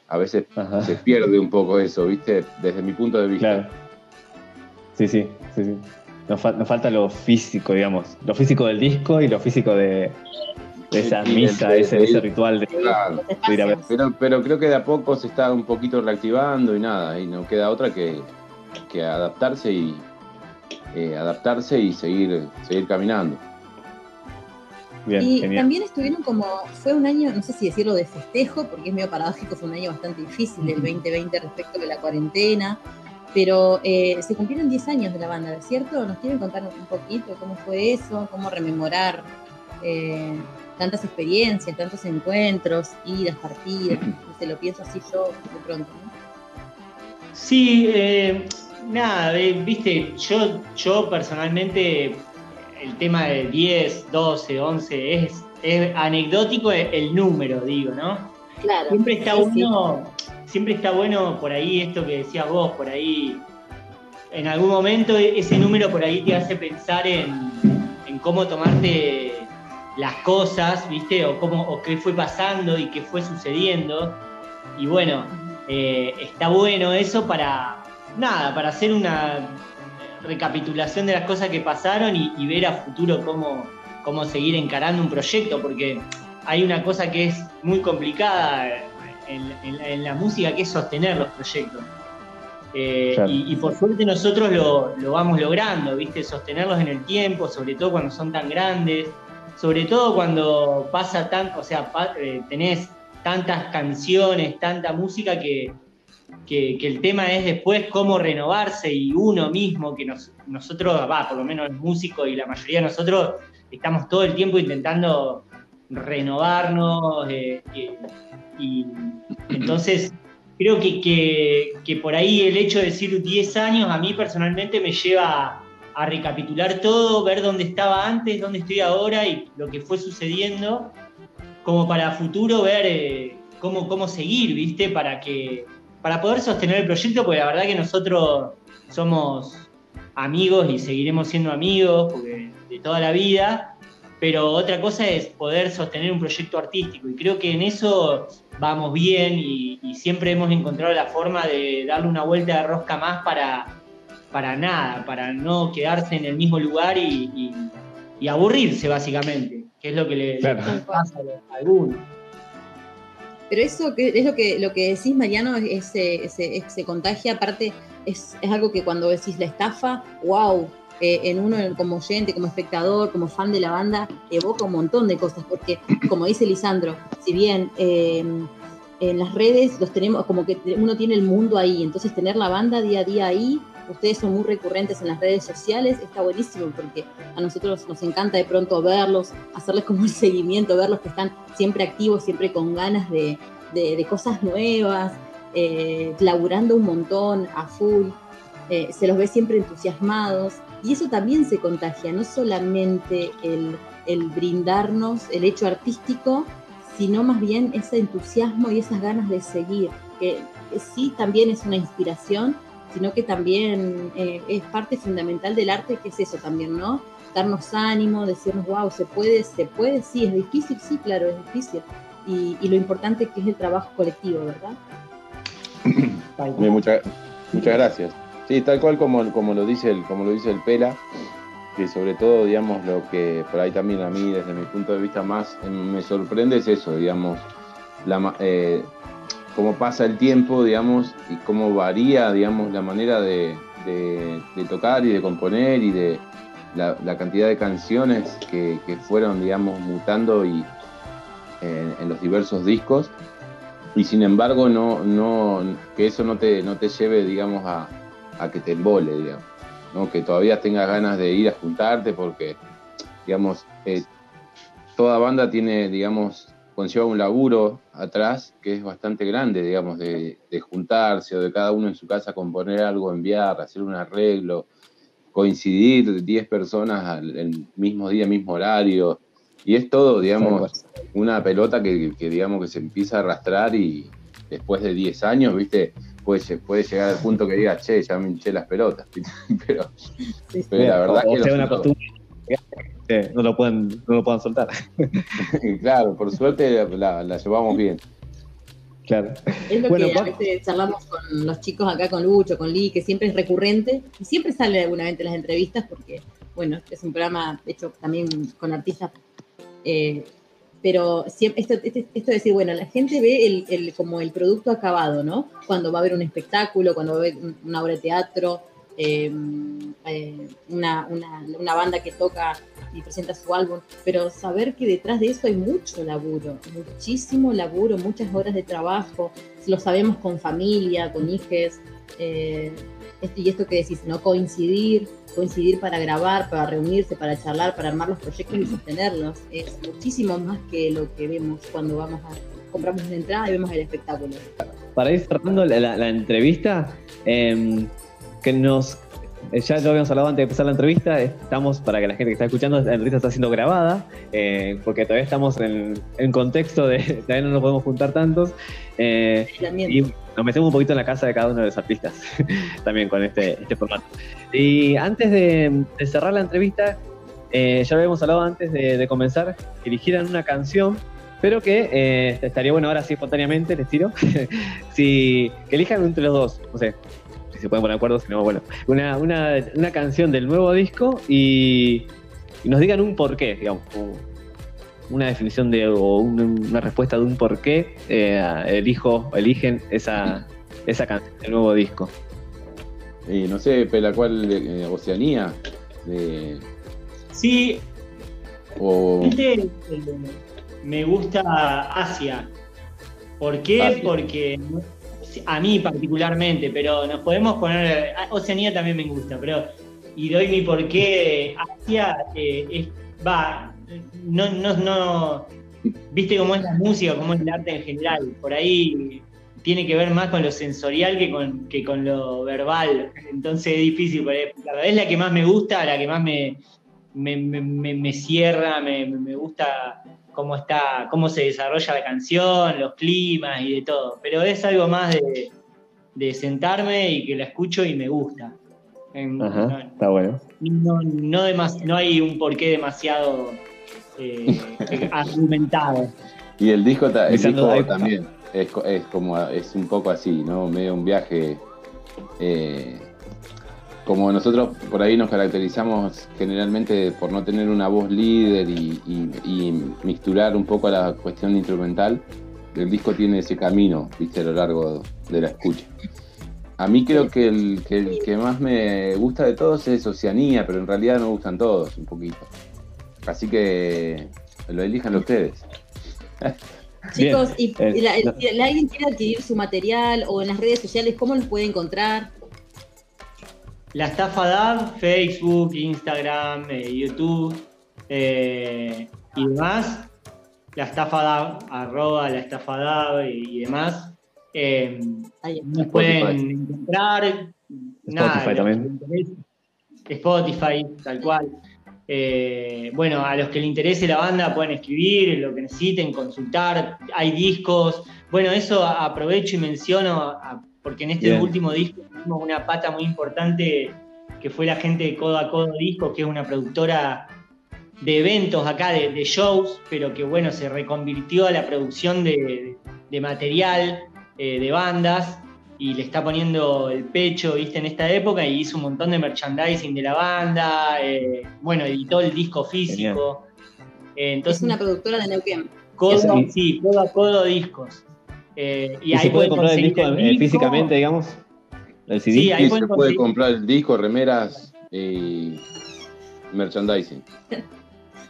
a veces Ajá. se pierde un poco eso, ¿viste? Desde mi punto de vista. Claro. Sí, sí, sí, sí. Nos, fal- nos falta lo físico, digamos. Lo físico del disco y lo físico de, de esa Sí, misa, de- ese, de- ese ritual de, Claro. de ir a ver. Pero, pero creo que de a poco se está un poquito reactivando y nada, y no queda otra que, que adaptarse y eh, adaptarse y seguir, seguir caminando. Bien, y genial. también estuvieron como, fue un año, no sé si decirlo de festejo, porque es medio paradójico, fue un año bastante difícil el 2020 respecto de la cuarentena, pero eh, se cumplieron 10 años de la banda, ¿cierto? ¿Nos quieren contar un poquito cómo fue eso, cómo rememorar eh, tantas experiencias, tantos encuentros, idas, partidas? Sé, lo pienso así yo de pronto, ¿no? Sí, eh, nada, eh, viste, yo, yo personalmente el tema de 10, 12, 11 es, es anecdótico el, número, digo, ¿no? Claro. Siempre está sí, sí. bueno, siempre está bueno por ahí esto que decías vos, por ahí en algún momento ese número por ahí te hace pensar en, en cómo tomarte las cosas, ¿viste? O cómo, o qué fue pasando y qué fue sucediendo. Y bueno, eh, está bueno eso para nada, para hacer una recapitulación de las cosas que pasaron y, y ver a futuro cómo, cómo seguir encarando un proyecto, porque hay una cosa que es muy complicada en, en la- en la música, que es sostener los proyectos. Eh, Claro. y, y por suerte nosotros lo, lo vamos logrando, ¿viste? Sostenerlos en el tiempo, sobre todo cuando son tan grandes, sobre todo cuando pasa tan, o sea, pa- eh, tenés tantas canciones, tanta música que, que, que el tema es después cómo renovarse y uno mismo, que nos- nosotros, va, por lo menos el músico y la mayoría de nosotros estamos todo el tiempo intentando renovarnos eh, eh, y entonces creo que, que- que por ahí el hecho de decir 10 años a mí personalmente me lleva a, a recapitular todo, ver dónde estaba antes, dónde estoy ahora y lo que fue sucediendo, como para futuro ver eh, cómo, cómo seguir, ¿viste? Para, que, para poder sostener el proyecto, porque la verdad que nosotros somos amigos y seguiremos siendo amigos porque de toda la vida, pero otra cosa es poder sostener un proyecto artístico y creo que en eso vamos bien y, y siempre hemos encontrado la forma de darle una vuelta de rosca más para, para nada, para no quedarse en el mismo lugar y, y- y aburrirse básicamente, que es lo que le, Claro. le pasa a algunos. Pero eso que es lo que lo que decís, Mariano, es, ese- ese- se contagia, aparte, es, algo que cuando decís la estafa, wow, eh, en uno como oyente, como espectador, como fan de la banda, evoca un montón de cosas, porque como dice Lisandro, si bien eh, en las redes los tenemos, como que uno tiene el mundo ahí, entonces tener la banda día a día ahí, ustedes son muy recurrentes en las redes sociales, está buenísimo, porque a nosotros nos encanta de pronto verlos, hacerles como el seguimiento, verlos que están siempre activos, siempre con ganas de, de- de cosas nuevas, eh, laburando un montón, a full, eh, se los ve siempre entusiasmados, y eso también se contagia, no solamente el, el brindarnos el hecho artístico, sino más bien ese entusiasmo y esas ganas de seguir, que sí también es una inspiración, sino que también eh, es parte fundamental del arte, que es eso también, ¿no? Darnos ánimo, decirnos, wow, se puede, se puede, sí, es difícil, sí, claro, es difícil. Y, y lo importante que es el trabajo colectivo, ¿verdad? Muchas, muchas gracias. Sí, tal cual como, como lo dice el, como lo dice el Pela, que sobre todo, digamos, lo que por ahí también a mí, desde mi punto de vista más, me sorprende es eso, digamos, la, ma- eh, cómo pasa el tiempo, digamos, y cómo varía, digamos, la manera de, tocar y de componer y de la, cantidad de canciones que, fueron, digamos, mutando y en- los diversos discos y sin embargo no, no que eso no te, no te lleve, digamos, a, a que te embole, digamos, ¿no? que todavía tengas ganas de ir a juntarte porque, digamos, eh, toda banda tiene, digamos, conlleva un laburo atrás que es bastante grande, digamos, de, de juntarse o de cada uno en su casa componer algo, enviar, hacer un arreglo, coincidir 10 personas al el mismo día, mismo horario, y es todo, digamos, una pelota que, que, digamos que se empieza a arrastrar y después de 10 años, viste, puede, puede llegar al punto que diga, che, ya me hinché las pelotas. pero, pero la verdad o que sea, lo- una costumbre no lo pueden, no lo puedan soltar. claro, por suerte la, la llevamos bien. Claro. Es lo Bueno, que a veces charlamos con los chicos acá, con Lucho, con Lee, que siempre es recurrente y siempre sale alguna vez en las entrevistas porque, bueno, es un programa hecho también con artistas eh, pero siempre, esto, este- esto de decir, bueno, la gente ve el, el- como el producto acabado, ¿no? Cuando va a haber un espectáculo, cuando va a haber un- una obra de teatro, eh, eh, una, una- una banda que toca y presenta su álbum, pero saber que detrás de eso hay mucho laburo, muchísimo laburo, muchas horas de trabajo, lo sabemos con familia, con hijes, eh, esto y esto que decís, ¿no? Coincidir, coincidir para grabar, para reunirse, para charlar, para armar los proyectos y sostenerlos, es muchísimo más que lo que vemos cuando vamos a compramos una entrada y vemos el espectáculo. Para ir cerrando la, la- la entrevista, eh, que nos. eh, Ya lo habíamos hablado antes de empezar la entrevista, estamos, para que la gente que está escuchando, la entrevista está siendo grabada, eh, porque todavía estamos en, en contexto de, todavía no nos podemos juntar tantos, eh, y nos metemos un poquito en la casa de cada uno de los artistas, también con este, este formato. Y antes de, de cerrar la entrevista, eh, ya lo habíamos hablado antes de, de comenzar, que eligieran una canción, pero que eh, estaría bueno ahora sí espontáneamente, les tiro, si, que elijan entre los dos, no sé, se pueden poner de acuerdo, si no, bueno, una, una, una canción del nuevo disco y, y nos digan un porqué, digamos, una definición de, o un- una respuesta de un porqué eh, elijo, eligen esa, esa canción del nuevo disco. Eh, no sé, Pela, ¿cuál? eh, Oceanía. De- Sí, o Viste, eh, me gusta Asia. ¿Por qué? Asia. Porque a mí particularmente, pero nos podemos poner. Oceanía también me gusta, pero. Y doy mi porqué. Asia eh, es, va. No, no, no. Viste cómo es la música, cómo es el arte en general. Por ahí tiene que ver más con lo sensorial que con, que con lo verbal. Entonces es difícil explicarlo. Es la que más me gusta, la que más me, me, me- me- cierra, me gusta cómo está, cómo se desarrolla la canción, los climas y de todo. Pero es algo más de, de sentarme y que la escucho y me gusta. En- Ajá, está bueno. no, no, no demas- no hay un porqué demasiado eh, argumentado. Y el disco, ta- el Lisandro, disco también es, es como es un poco así, ¿no? Medio un viaje. eh, como nosotros por ahí nos caracterizamos generalmente por no tener una voz líder y, y- y mixturar un poco la cuestión instrumental, el disco tiene ese camino, viste, a lo largo de la escucha. A mí creo que el, que el que más me gusta de todos es Oceanía, pero en realidad me gustan todos un poquito. Así que lo elijan ustedes. Chicos, Bien. y, Eh, y la- no. si alguien quiere adquirir su material o en las redes sociales, ¿cómo los puede encontrar? La estafa DAB, Facebook, Instagram, eh, YouTube eh, y demás. La estafa DAB, arroba la estafa DAB y, y demás. Eh, está. nos pueden encontrar. Spotify también. Spotify, tal cual. Eh, bueno, a los que les interese la banda pueden escribir lo que necesiten, consultar. Hay discos. Bueno, eso aprovecho y menciono a- porque en este Bien. último disco tuvimos una pata muy importante que fue la gente de Codo a Codo Discos, que es una productora de eventos acá, de, de shows, pero que bueno, se reconvirtió a la producción de, de material eh, de bandas y le está poniendo el pecho, viste, en esta época y hizo un montón de merchandising de la banda, eh, bueno, editó el disco físico. Eh, Es entonces, una productora de Neuquén. codo, sí, codo a codo discos. Eh, y, ¿Y, ahí se puede comprar el conseguir disco, el eh, disco. físicamente, digamos? ¿El CD? Sí, ahí Sí, pueden se puede comprar el disco, remeras y merchandising.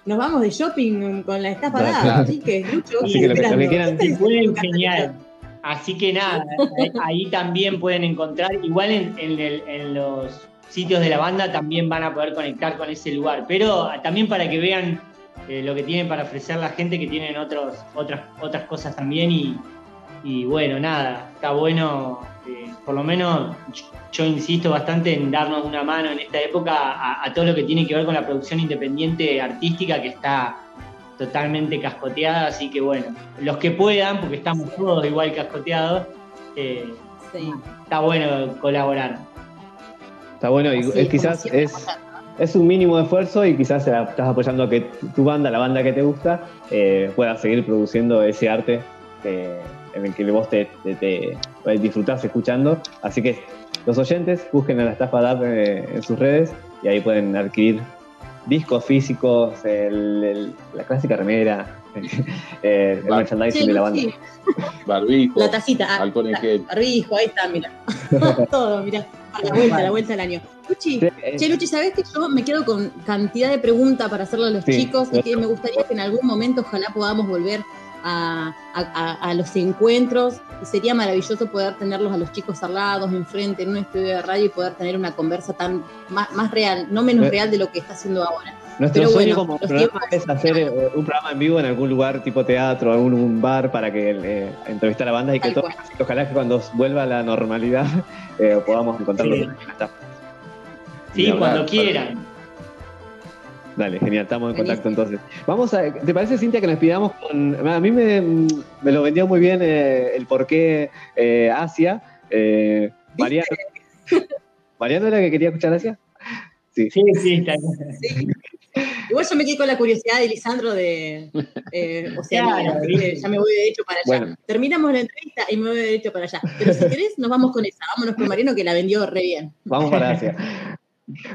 Nos vamos de shopping con la estafa Claro. dada, así que Lucho, Así que lo que- lo que quieran- pueden genial. Así que nada, ahí, ahí también pueden encontrar, igual en, en el- en los sitios de la banda también van a poder conectar con ese lugar, pero también para que vean eh, lo que tienen para ofrecer la gente que tienen otros, otras, otras cosas también y, y bueno, nada, está bueno, eh, por lo menos yo, yo insisto bastante en darnos una mano en esta época a, a todo lo que tiene que ver con la producción independiente artística que está totalmente cascoteada, así que bueno, los que puedan, porque estamos todos igual cascoteados, eh, Sí. está bueno colaborar. Está bueno, y Así es, quizás es, es un mínimo de esfuerzo y quizás estás apoyando a que tu- tu banda, la banda que te gusta, eh, pueda seguir produciendo ese arte que- en el que vos te, te- te- te disfrutás escuchando. Así que los oyentes busquen a la estafa DAP eh, en sus redes y ahí pueden adquirir discos físicos, el- el- la clásica remera, el merchandising Sí, de la banda. sí, Barbijo, la tacita, ah, alcohol en gel. barbijo, ahí está, mira. Todo, mira. A la vuelta, a la vuelta del año. Luchi, Sí, eh, Che, Luchi, ¿sabés que yo me quedo con cantidad de preguntas para hacerle a los Sí, chicos y que me gustaría que en algún momento ojalá podamos volver a, a- a- a los encuentros y sería maravilloso poder tenerlos a los chicos al lado, enfrente, en un estudio de radio y poder tener una conversa tan más, más real, no menos real de lo que está haciendo ahora. Nuestro Pero sueño bueno, como programa es hacer eh, un programa en vivo en algún lugar tipo teatro, algún un bar para que eh, entrevistar a bandas y que Tal todo, cual. ojalá que cuando vuelva a la normalidad eh, podamos encontrarlo. Sí. en la estafa. Sí, cuando quieran. Dale, genial, estamos en contacto entonces. Vamos a, ¿te parece Cintia que nos pidamos con, a mí me, me lo vendió muy bien eh, el porqué eh, Asia, eh, Mariano, Mariano era que quería escuchar Asia. Sí. Sí, sí, está Sí. Igual yo me quedé con la curiosidad de Lisandro de eh, Oceanía, así que ya me voy derecho para allá. Bueno. Terminamos la entrevista y me voy derecho para allá. Pero si querés, nos vamos con esa. Vámonos con Mariano que la vendió re bien. Vamos para Asia.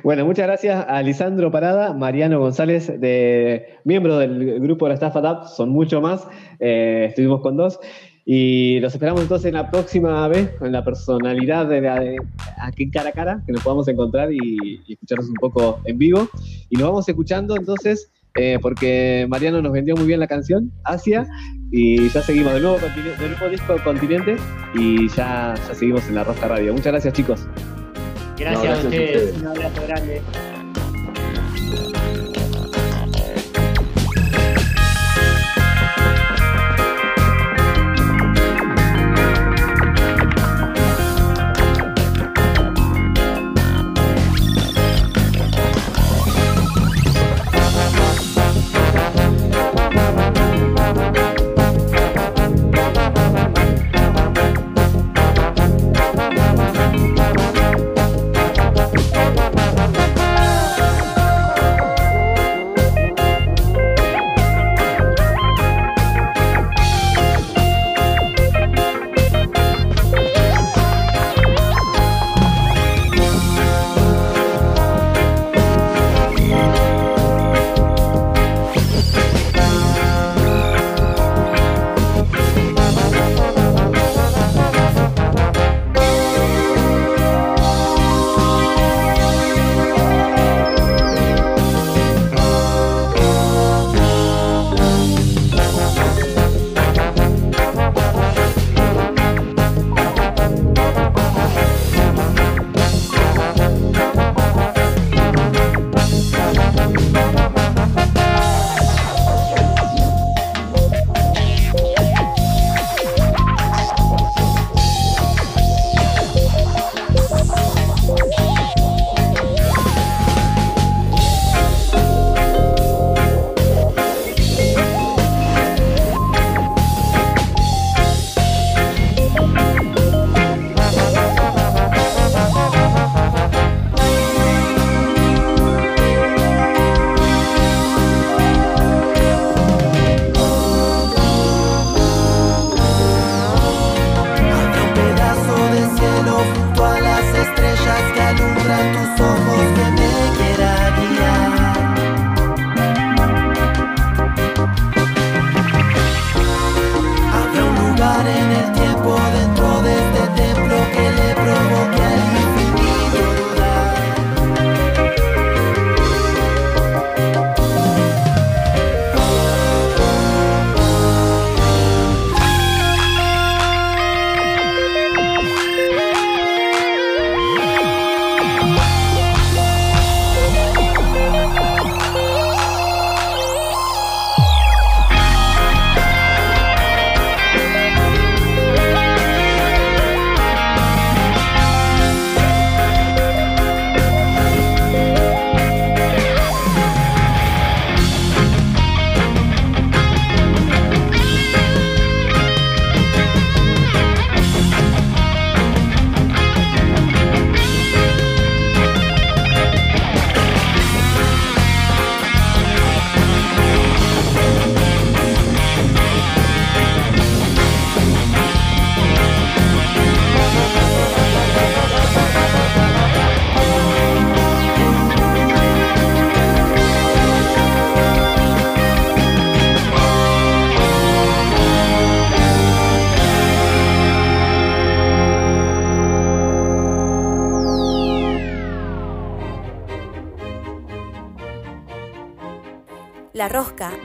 Bueno, muchas gracias a Lisandro Parada, Mariano González, de, miembro del grupo de la Estafa TAP, son mucho más, eh, estuvimos con dos, y los esperamos entonces en la próxima vez, con la personalidad de, la- de- aquí cara a cara, que nos podamos encontrar y, escucharnos un poco en vivo, y nos vamos escuchando entonces, eh, porque Mariano nos vendió muy bien la canción, Asia, y ya seguimos de nuevo, del nuevo disco Continente, y ya, ya seguimos en la Rosca Radio. Muchas gracias chicos. Gracias, No, gracias a a ustedes. ustedes. Un abrazo grande.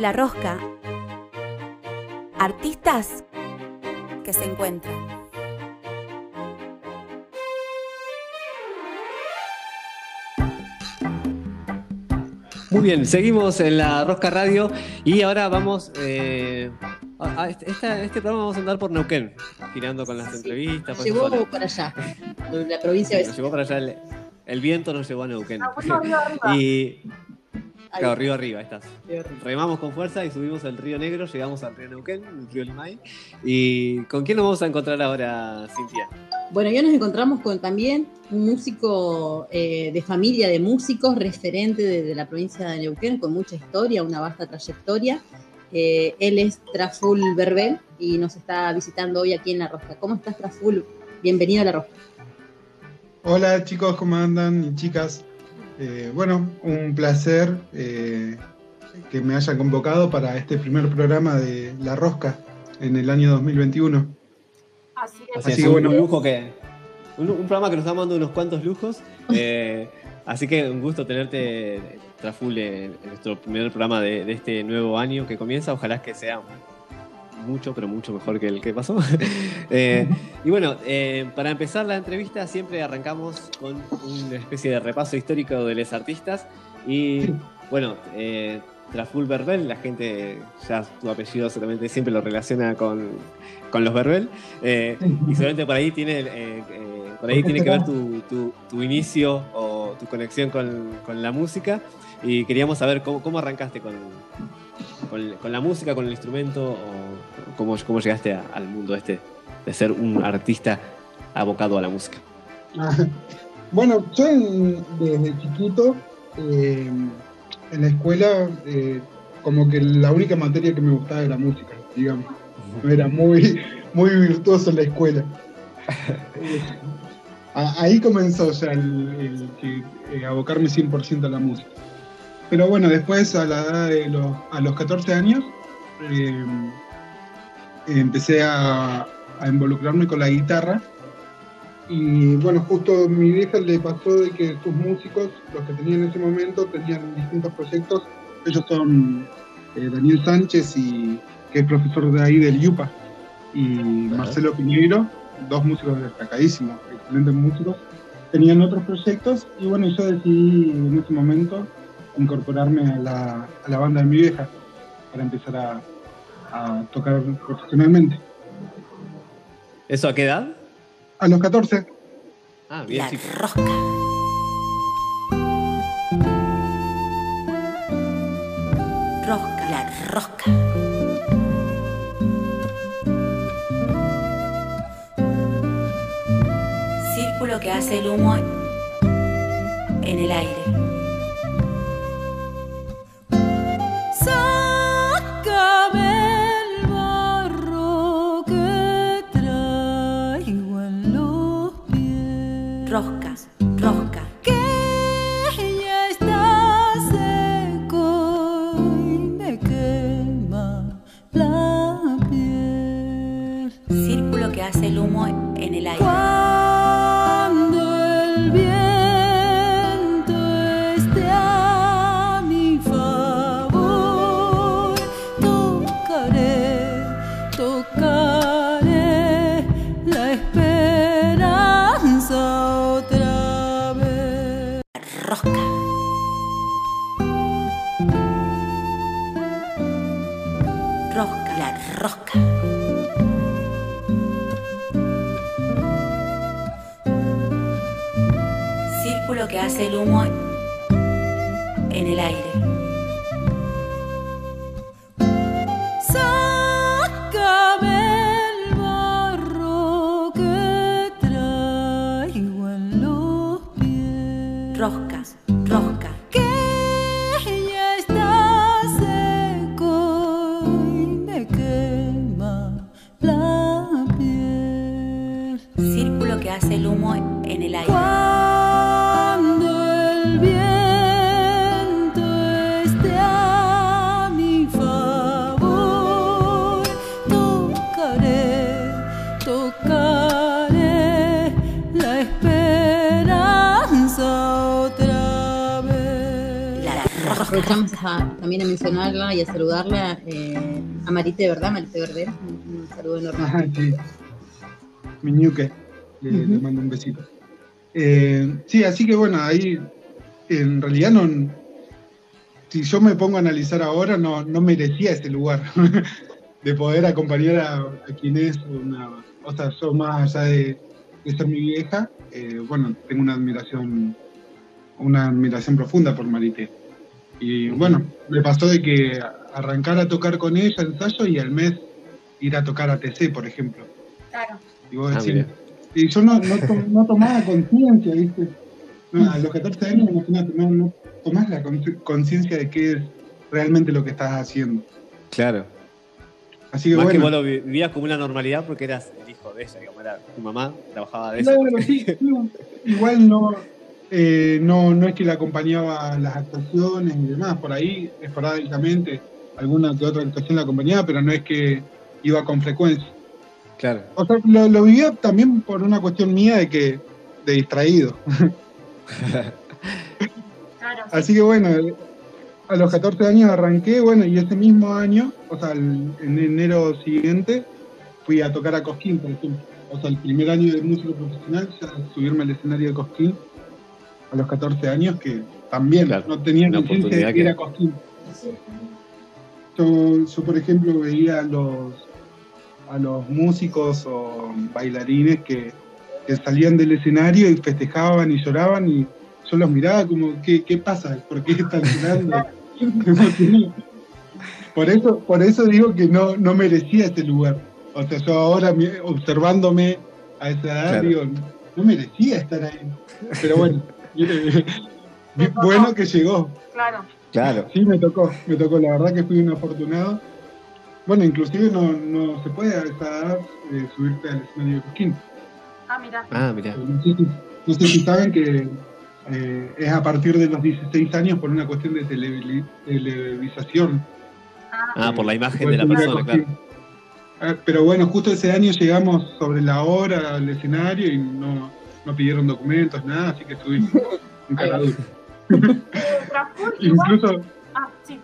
La rosca. Artistas que se encuentran. Muy bien, seguimos en la Rosca Radio y ahora vamos. eh, a, a este, esta- este programa vamos a andar por Neuquén, girando con las entrevistas. Llegó zona. para allá, la provincia Sí, de nos llevó para allá el, el viento, nos llevó a Neuquén. Ah, bueno, arriba, arriba. y. Claro, río arriba, estás. Río arriba. Remamos con fuerza y subimos al río Negro, llegamos al río Neuquén, el río Limay. ¿Y con quién nos vamos a encontrar ahora, Cintia? Bueno, ya nos encontramos con también un músico eh, de familia de músicos, referente de, de la provincia de Neuquén, con mucha historia, una vasta trayectoria. Eh, él es Traful Verbel y nos está visitando hoy aquí en La Rosca. ¿Cómo estás, Traful? Bienvenido a La Rosca. Hola chicos, ¿cómo andan? Y chicas. Eh, bueno, un placer eh, que me hayan convocado para este primer programa de La Rosca en el año 2021. Así Así, Así es, que un, bueno. un lujo que. Un, un programa que nos está dando unos cuantos lujos. eh, así que un gusto tenerte, Traful, en, en nuestro primer programa de, de este nuevo año que comienza. Ojalá que sea mucho, pero mucho mejor que el que pasó. Eh, y bueno, eh, para empezar la entrevista, siempre arrancamos con una especie de repaso histórico de los artistas. Y bueno, eh, Traful Verbel, la gente, ya tu apellido seguramente siempre lo relaciona con, con los Verbel. eh, y seguramente por ahí tiene, eh, eh, por ahí tiene que ver tu, tu- tu inicio o tu conexión con, con la música. Y queríamos saber cómo, cómo arrancaste con, con, con la música, con el instrumento, o cómo, cómo llegaste a- al mundo este de ser un artista abocado a la música. Bueno, yo en- desde chiquito eh, en la escuela eh, como que la única materia que me gustaba era música, digamos. No era muy, muy virtuoso en la escuela. Eh, ahí comenzó ya el, el que, eh, abocarme 100% a la música. Pero bueno, después a la edad de los, a los 14 años eh, empecé a, a involucrarme con la guitarra y bueno, justo a mi vieja le pasó de que sus músicos, los que tenían en ese momento, tenían distintos proyectos. Ellos son eh, Daniel Sánchez, y, que es profesor de ahí del IUPA, y Marcelo Piñeiro, dos músicos destacadísimos, excelentes músicos. Tenían otros proyectos y bueno, yo decidí en ese momento incorporarme a la, a la banda de mi vieja para empezar a, a tocar profesionalmente. ¿Eso a qué edad? A los 14. Ah, bien, La chico. rosca. Rosca, la rosca. Círculo que hace el humo en el aire. Y a saludarla eh, a Marite, ¿verdad? Marite Verdera. Un, un saludo enorme. Ajá. Mi ñuque. Le, mando un besito. Eh, sí, así que bueno, ahí en realidad no. Si yo me pongo a analizar ahora, no, no merecía ese lugar de poder acompañar a, a quien es una. O sea, yo más allá de, de ser mi vieja, eh, bueno, tengo una admiración, una admiración profunda por Marité. Y bueno, me pasó de que arrancar a tocar con ella ensayo y al mes ir a tocar a TC, por ejemplo. Claro. Y vos Ah, decís, y yo no, no, to- no tomaba conciencia, ¿viste? No, a los 14 años, imagínate, no, no tomás la conciencia de qué es realmente lo que estás haciendo. Claro. Así que Más que bueno. vos lo vi- vivías como una normalidad porque eras el hijo de ella, digamos, era tu mamá, trabajaba de eso. Claro, sí, sí, igual no, eh, no, no es que le acompañaba las actuaciones y demás, por ahí esporádicamente alguna que otra actuación la acompañaba, pero no es que iba con frecuencia. Claro. O sea, lo, lo vivía también por una cuestión mía de que de distraído. Claro. Así que bueno, a los 14 años arranqué, bueno, y ese mismo año, o sea, el- en enero siguiente, fui a tocar a Cosquín, por ejemplo. O sea, el primer año de músico profesional, ya subirme al escenario de Cosquín a los 14 años, que también Claro, no tenía conciencia de oportunidad que que- era Cosquín. Yo, yo, por ejemplo, veía a los, a los músicos o bailarines que, que salían del escenario y festejaban y lloraban y yo los miraba como, ¿qué, qué pasa? ¿Por qué están llorando? por eso, por eso digo que no, no merecía ese lugar. O sea, yo ahora observándome a esa edad, Claro. digo, no merecía estar ahí. Pero bueno, bueno que llegó. Claro. Claro. Sí, me tocó, me tocó, la verdad que fui un afortunado. Bueno, inclusive no, no se puede a esa edad eh, subirte al escenario de Cosquín. Ah, mira. Ah, mira. No sé si, no sé si saben que eh, es a partir de los 16 años por una cuestión de televisación. Ah, por la Eh, imagen de la persona, claro. Ah, Pero bueno, justo ese año llegamos sobre la hora al escenario y no, no pidieron documentos, nada, así que. Eh, Traful igual- Incluso Ah, sí.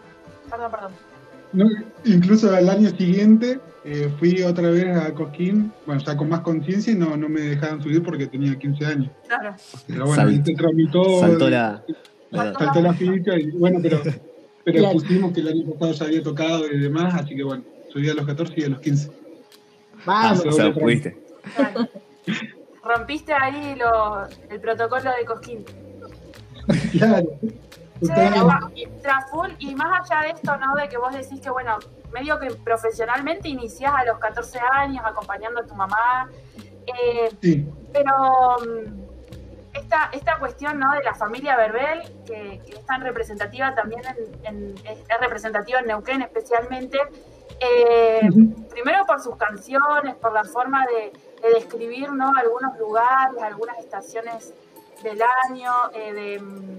Perdón, perdón. No, incluso al año siguiente eh, fui otra vez a Cosquín, bueno, ya con más conciencia y no, no me dejaban subir porque tenía 15 años. Claro. Pero bueno, Sal- ahí se tramitó, Saltó la. saltó la ficha y bueno, pero, pero Claro. pusimos que el año pasado ya había tocado y demás, así que bueno, subí a los 14 y a los 15. Ah, Vamos. o sea, pudiste. Rompiste ahí lo, el protocolo de Cosquín. Claro. Totalmente. Tra- y más allá de esto, ¿no? De que vos decís que, bueno, medio que profesionalmente iniciás a los 14 años acompañando a tu mamá, eh, Sí, pero mm, esta, esta cuestión, ¿no? De la familia Verbel, que, que es tan representativa también, en, en- es, es representativa en Neuquén especialmente, eh, primero por sus canciones, por la forma de, de describir, ¿no? Algunos lugares, algunas estaciones del año, eh, de... mm,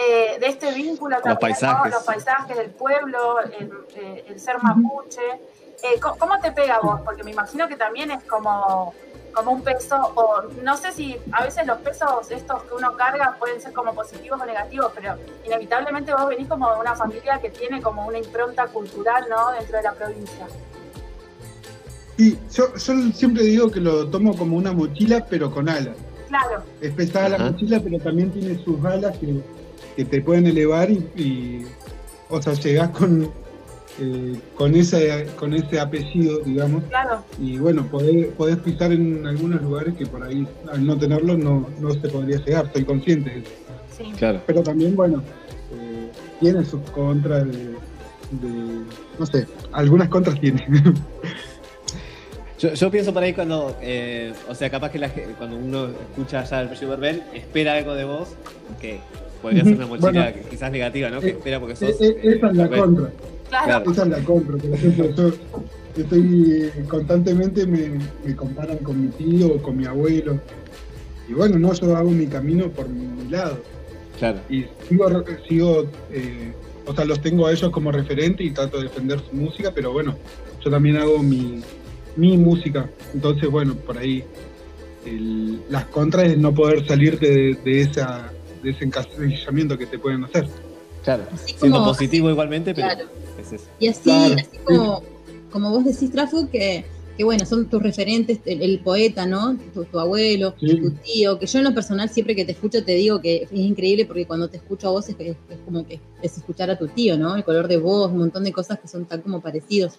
eh, de este vínculo también, ¿no? paisajes. los paisajes del pueblo, el, eh, el ser mapuche. Eh, ¿cómo, te pega vos? Porque me imagino que también es como, como un peso, o no sé si a veces los pesos estos que uno carga pueden ser como positivos o negativos, pero inevitablemente vos venís como de una familia que tiene como una impronta cultural, ¿no? Dentro de la provincia. Sí yo, yo siempre digo que lo tomo como una mochila, pero con alas. Claro, Es pesada Ajá. la mochila, pero también tiene sus alas que, que te pueden elevar y, y, o sea, llegás con, eh, con, ese, con ese apellido, digamos, claro. y bueno, podés, podés pisar en algunos lugares que por ahí, al no tenerlo, no, no se podría llegar, soy consciente de eso. Sí. Claro. Pero también, bueno, eh, tiene sus contras de, de- no sé, algunas contras tiene. Yo, yo pienso por ahí cuando, eh, o sea, capaz que la cuando uno escucha ya el apellido Verbel, espera algo de vos, que podría ser una mochila Bueno. que quizás negativa, ¿no? Que Eh, espera porque E- sos. esa es la Verbel. contra. Claro. Esa es la compra, por ejemplo, yo estoy eh, constantemente me, me comparan con mi tío o con mi abuelo. Y bueno, no, yo hago mi camino por mi lado. Claro. Y sigo, sigo eh, o sea, los tengo a ellos como referente y trato de defender su música, pero bueno, yo también hago mi, mi música. Entonces, bueno, por ahí el- las contras es no poder salirte de, de esa, de ese encasillamiento que te pueden hacer. Claro, siendo positivo igualmente, pero Claro. es eso. Y así, Claro. así como, como vos decís, Trafo, que, que bueno, son tus referentes, el, el poeta, ¿no? Tu, tu abuelo, Sí. tu tío, que yo en lo personal siempre que te escucho te digo que es increíble porque cuando te escucho a vos es, es- es como que es escuchar a tu tío, ¿no? El color de voz, un montón de cosas que son tan como parecidos.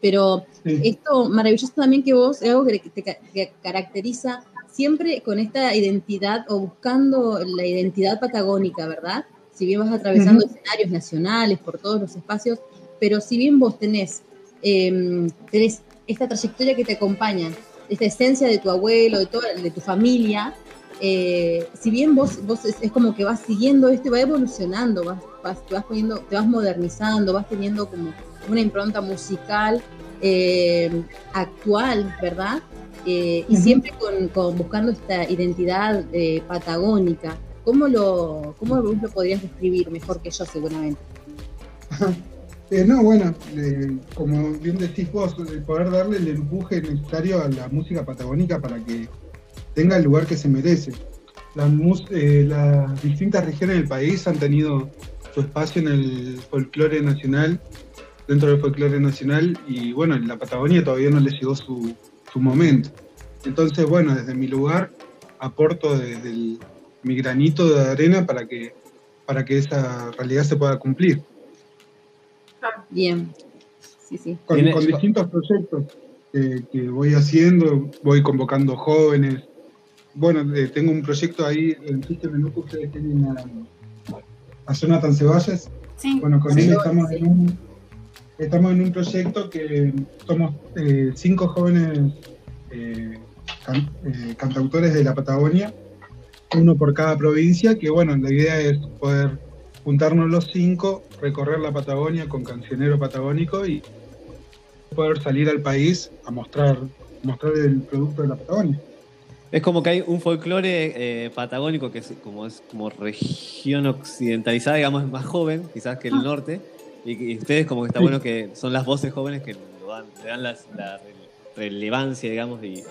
Pero Sí. esto maravilloso también que vos, es algo que te que caracteriza siempre con esta identidad o buscando la identidad patagónica, ¿verdad? Si bien vas atravesando escenarios nacionales por todos los espacios, pero si bien vos tenés, eh, tenés esta trayectoria que te acompaña, esta esencia de tu abuelo, de, toda, de tu familia, eh, si bien vos, vos es, es como que vas siguiendo esto y va evolucionando, vas, vas- te vas poniendo, te vas modernizando, vas teniendo como una impronta musical eh, actual, ¿verdad? Eh, y Ujú. siempre con, con buscando esta identidad eh, patagónica. ¿Cómo lo, ¿Cómo lo podrías describir mejor que yo seguramente? Eh, no, bueno, eh, como bien decís vos, el poder darle el empuje necesario a la música patagónica para que tenga el lugar que se merece. Mus- eh, las distintas regiones del país han tenido su espacio en el folclore nacional, dentro del folclore nacional, y bueno, en la Patagonia todavía no le llegó su, su momento. Entonces, bueno, desde mi lugar aporto desde el- mi granito de arena para que, para que esa realidad se pueda cumplir. Bien. Sí, sí. con, distintos proyectos que, que voy haciendo, voy convocando jóvenes. Bueno, eh, tengo un proyecto ahí en System Menú que ustedes tienen a, a Jonathan Ceballos. Sí, Bueno, con Sí, él estamos sí. en un estamos en un proyecto que somos eh, cinco jóvenes eh, can- eh, cantautores de la Patagonia, uno por cada provincia, que bueno, la idea es poder juntarnos los cinco, recorrer la Patagonia con cancionero patagónico y poder salir al país a mostrar, mostrar el producto de la Patagonia. Es como que hay un folclore eh, patagónico que es como, es como región occidentalizada, digamos, es más joven, quizás que el Ah. norte. Y, y ustedes como que está bueno que son las voces jóvenes que dan- le dan las- la re- relevancia, digamos, y,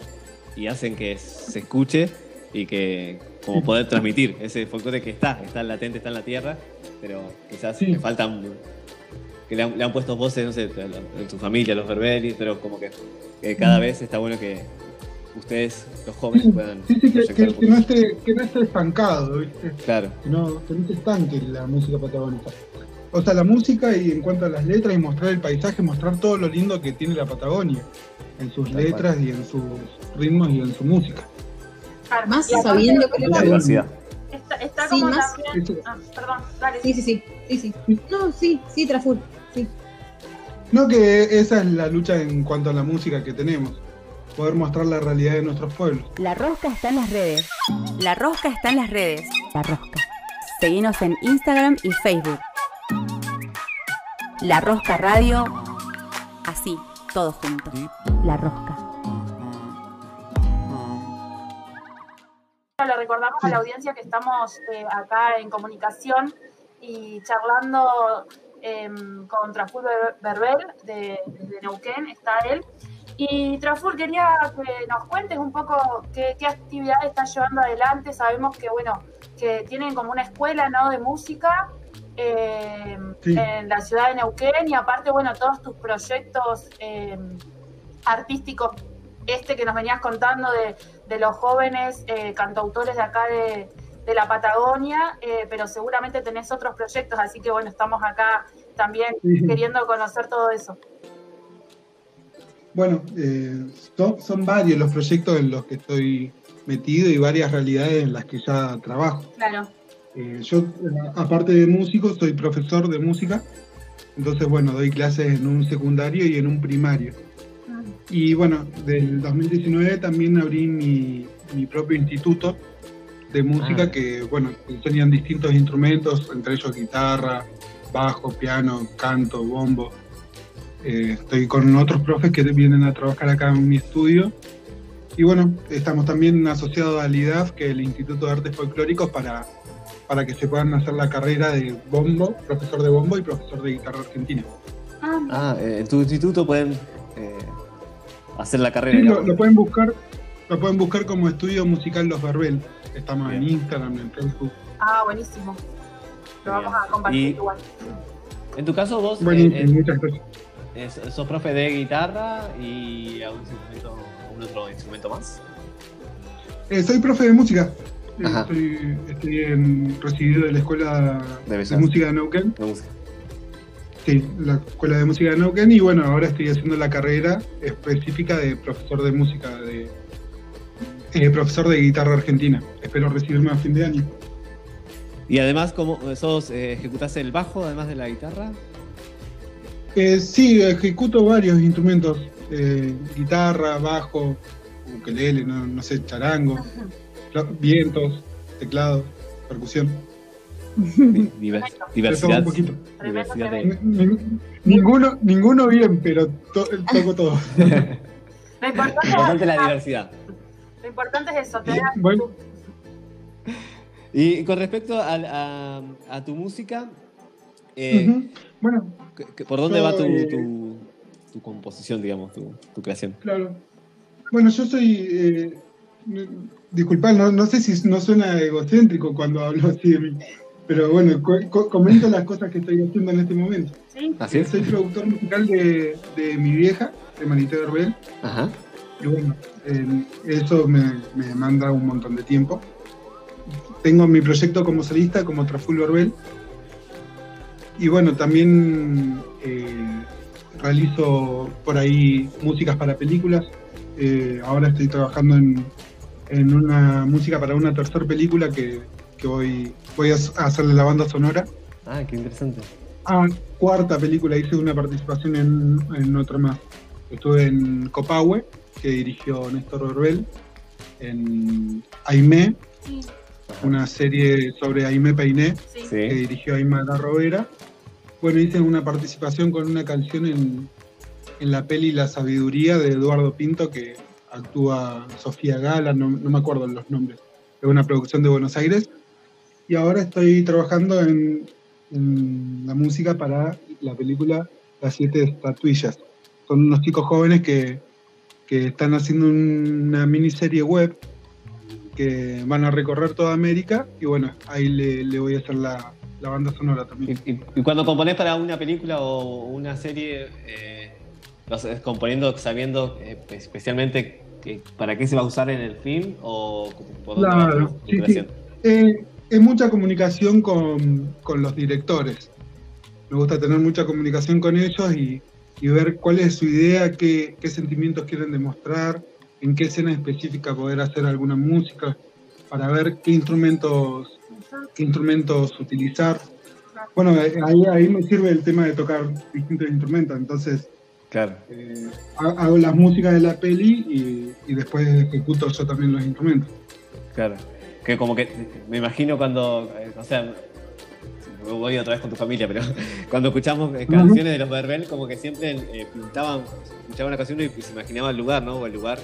y hacen que se escuche y que como poder transmitir ese folclore que está, está latente, está en la tierra, pero quizás Sí. le faltan que le han, le han puesto voces, no sé, en tu familia, los Berberi, pero como que, que cada vez está bueno que ustedes, los jóvenes, Sí, puedan sí, sí, que, no esté, que no esté estancado, ¿viste? Claro, que no, que no se estanque la música patagónica. O sea, la música y en cuanto a las letras y mostrar el paisaje, mostrar todo lo lindo que tiene la Patagonia, en sus Tal letras y en sus ritmos y en su música. claro. Más Y aparte sabiendo que la diversidad. Está, está Sí, como más- también. Ah, perdón, dale. Sí, sí, sí, sí, sí. No, sí, sí, Traful. Sí. No que esa es la lucha en cuanto a la música que tenemos, poder mostrar la realidad de nuestros pueblos. La rosca está en las redes. La rosca está en las redes. La rosca. Seguinos en Instagram y Facebook. La Rosca Radio. Así, todos juntos. La Rosca. Le recordamos a la audiencia que estamos eh, acá en comunicación y charlando em, con Traful Ber- Berbel de, de Neuquén, está él. Y Traful, quería que nos cuentes un poco qué, qué actividades estás llevando adelante. Sabemos que, bueno, que tienen como una escuela ¿no? de música Sí. en la ciudad de Neuquén y aparte, bueno, todos tus proyectos em, artísticos, este que nos venías contando de, de los jóvenes eh, cantautores de acá de, de la Patagonia, eh, pero seguramente tenés otros proyectos, así que bueno, estamos acá también Sí. queriendo conocer todo eso. Bueno, eh, son, son varios los proyectos en los que estoy metido y varias realidades en las que ya trabajo. Claro. Eh, yo, eh, aparte de músico, soy profesor de música, entonces, bueno, doy clases en un secundario y en un primario. Y bueno, del 2019 también abrí mi, mi propio instituto de música Ah. que, bueno, enseñan distintos instrumentos, entre ellos guitarra, bajo, piano, canto, bombo. Eh, estoy con otros profes que vienen a trabajar acá en mi estudio. Y bueno, estamos también asociados al IDAF, que es el Instituto de Artes Folclóricos, para, para que se puedan hacer la carrera de bombo, profesor de bombo y profesor de guitarra argentina. Ah, Ah, eh, en tu instituto pueden eh, hacer la carrera. Sí, lo, pueden buscar, lo pueden buscar como estudio musical Los Barbel. Estamos en. Instagram, en Facebook. ah, buenísimo. lo vamos a compartir Y- igual. En tu caso, vos Buenísimo, eh, eh, muchas gracias. es- sos profe de guitarra y algún instrumento, algún otro instrumento más. Eh, soy profe de música. Estoy, estoy en, recibido de la Escuela De. Música de Neuquén. De música. Sí, la Escuela de Música de Neuquén. Y bueno, ahora estoy haciendo la carrera específica de profesor de música, de eh, profesor de guitarra argentina. Espero recibirme a fin de año. Y además, ¿cómo sos, eh, ejecutás el bajo además de la guitarra? Eh, sí, ejecuto varios instrumentos. eh, guitarra, bajo, ukelele, no, no sé, charango, vientos, teclado, percusión. Diversidad. un poquito. diversidad de- Ni- ni- Ninguno, ninguno bien, pero to- toco todo. Lo importante, Importante la es, diversidad. lo importante es eso, tener Bueno, Y con respecto a, a tu música, eh, bueno, ¿qué- qué- ¿por dónde va tu, tu composición, digamos, tu, tu creación? claro. Bueno, yo soy. Eh, disculpad, no, no sé si no suena egocéntrico cuando hablo así de mí, pero bueno, co- co- comento las cosas que estoy haciendo en este momento. ¿sí? ¿Así es? Soy productor musical de, de mi vieja, de Manité Herbel, Ajá. y bueno, eh, eso me, me demanda un montón de tiempo. Tengo mi proyecto como solista, como Trafullo Herbel, y bueno, también eh, realizo por ahí músicas para películas. Eh, ahora estoy trabajando en, en una música para una tercera película que, que voy, voy a hacerle la banda sonora. Ah, qué interesante. Ah, cuarta película, hice una participación en, en otra más. Estuve en Copahue, que dirigió Néstor Orbel, en Aimé, Sí, una serie sobre Aimé Peiné, sí. que dirigió Aimé Rovera. Bueno, hice una participación con una canción en, en la peli La Sabiduría de Eduardo Pinto, que actúa Sofía Gala, no, no me acuerdo los nombres. Es una producción de Buenos Aires. Y ahora estoy trabajando en, en la música para la película Las Siete Estatuillas. Son unos chicos jóvenes que, que están haciendo una miniserie web que van a recorrer toda América y bueno, ahí le, le voy a hacer la, la banda sonora Y, también. y- y cuando componés para una película o una serie, eh, ¿lo haces componiendo sabiendo eh, especialmente que- para qué se va a usar en el film o por dónde va Claro, sí, sí. creación? Eh, es mucha comunicación con, con los directores. Me gusta tener mucha comunicación con ellos y, y ver cuál es su idea, qué, qué sentimientos quieren demostrar, en qué escena específica poder hacer alguna música, para ver qué instrumentos, qué instrumentos utilizar. Bueno, eh, ahí, ahí me sirve el tema de tocar distintos instrumentos, entonces Claro. eh, ha- hago las músicas de la peli y, y después ejecuto yo también los instrumentos. Claro. Que como que me imagino cuando, eh, o sea, voy otra vez con tu familia, pero cuando escuchamos eh, canciones de los Verbel, como que siempre eh, pintaban, escuchaban una canción y se imaginaba el lugar, ¿no? O el lugar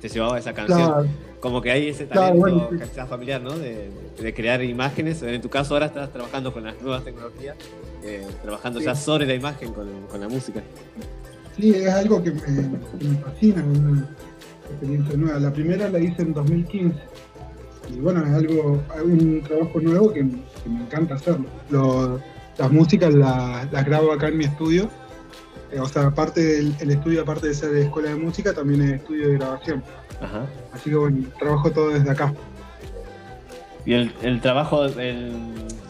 te llevaba a esa canción. Claro. Como que hay ese Claro, talento bueno, sí. quizás familiar, ¿no? De, de crear imágenes. En tu caso ahora estás trabajando con las nuevas tecnologías, eh, trabajando ya sobre la imagen con, con la música. Sí, es algo que me, que me fascina, una experiencia nueva. La primera la hice en 2015 y bueno, es algo, un trabajo nuevo que, que me encanta hacerlo. Lo- las músicas las, las grabo acá en mi estudio, Eh, o sea, aparte del el estudio, aparte de ser de escuela de música, también es estudio de grabación. Ajá. Así que bueno, trabajo todo desde acá. Y el, el trabajo el-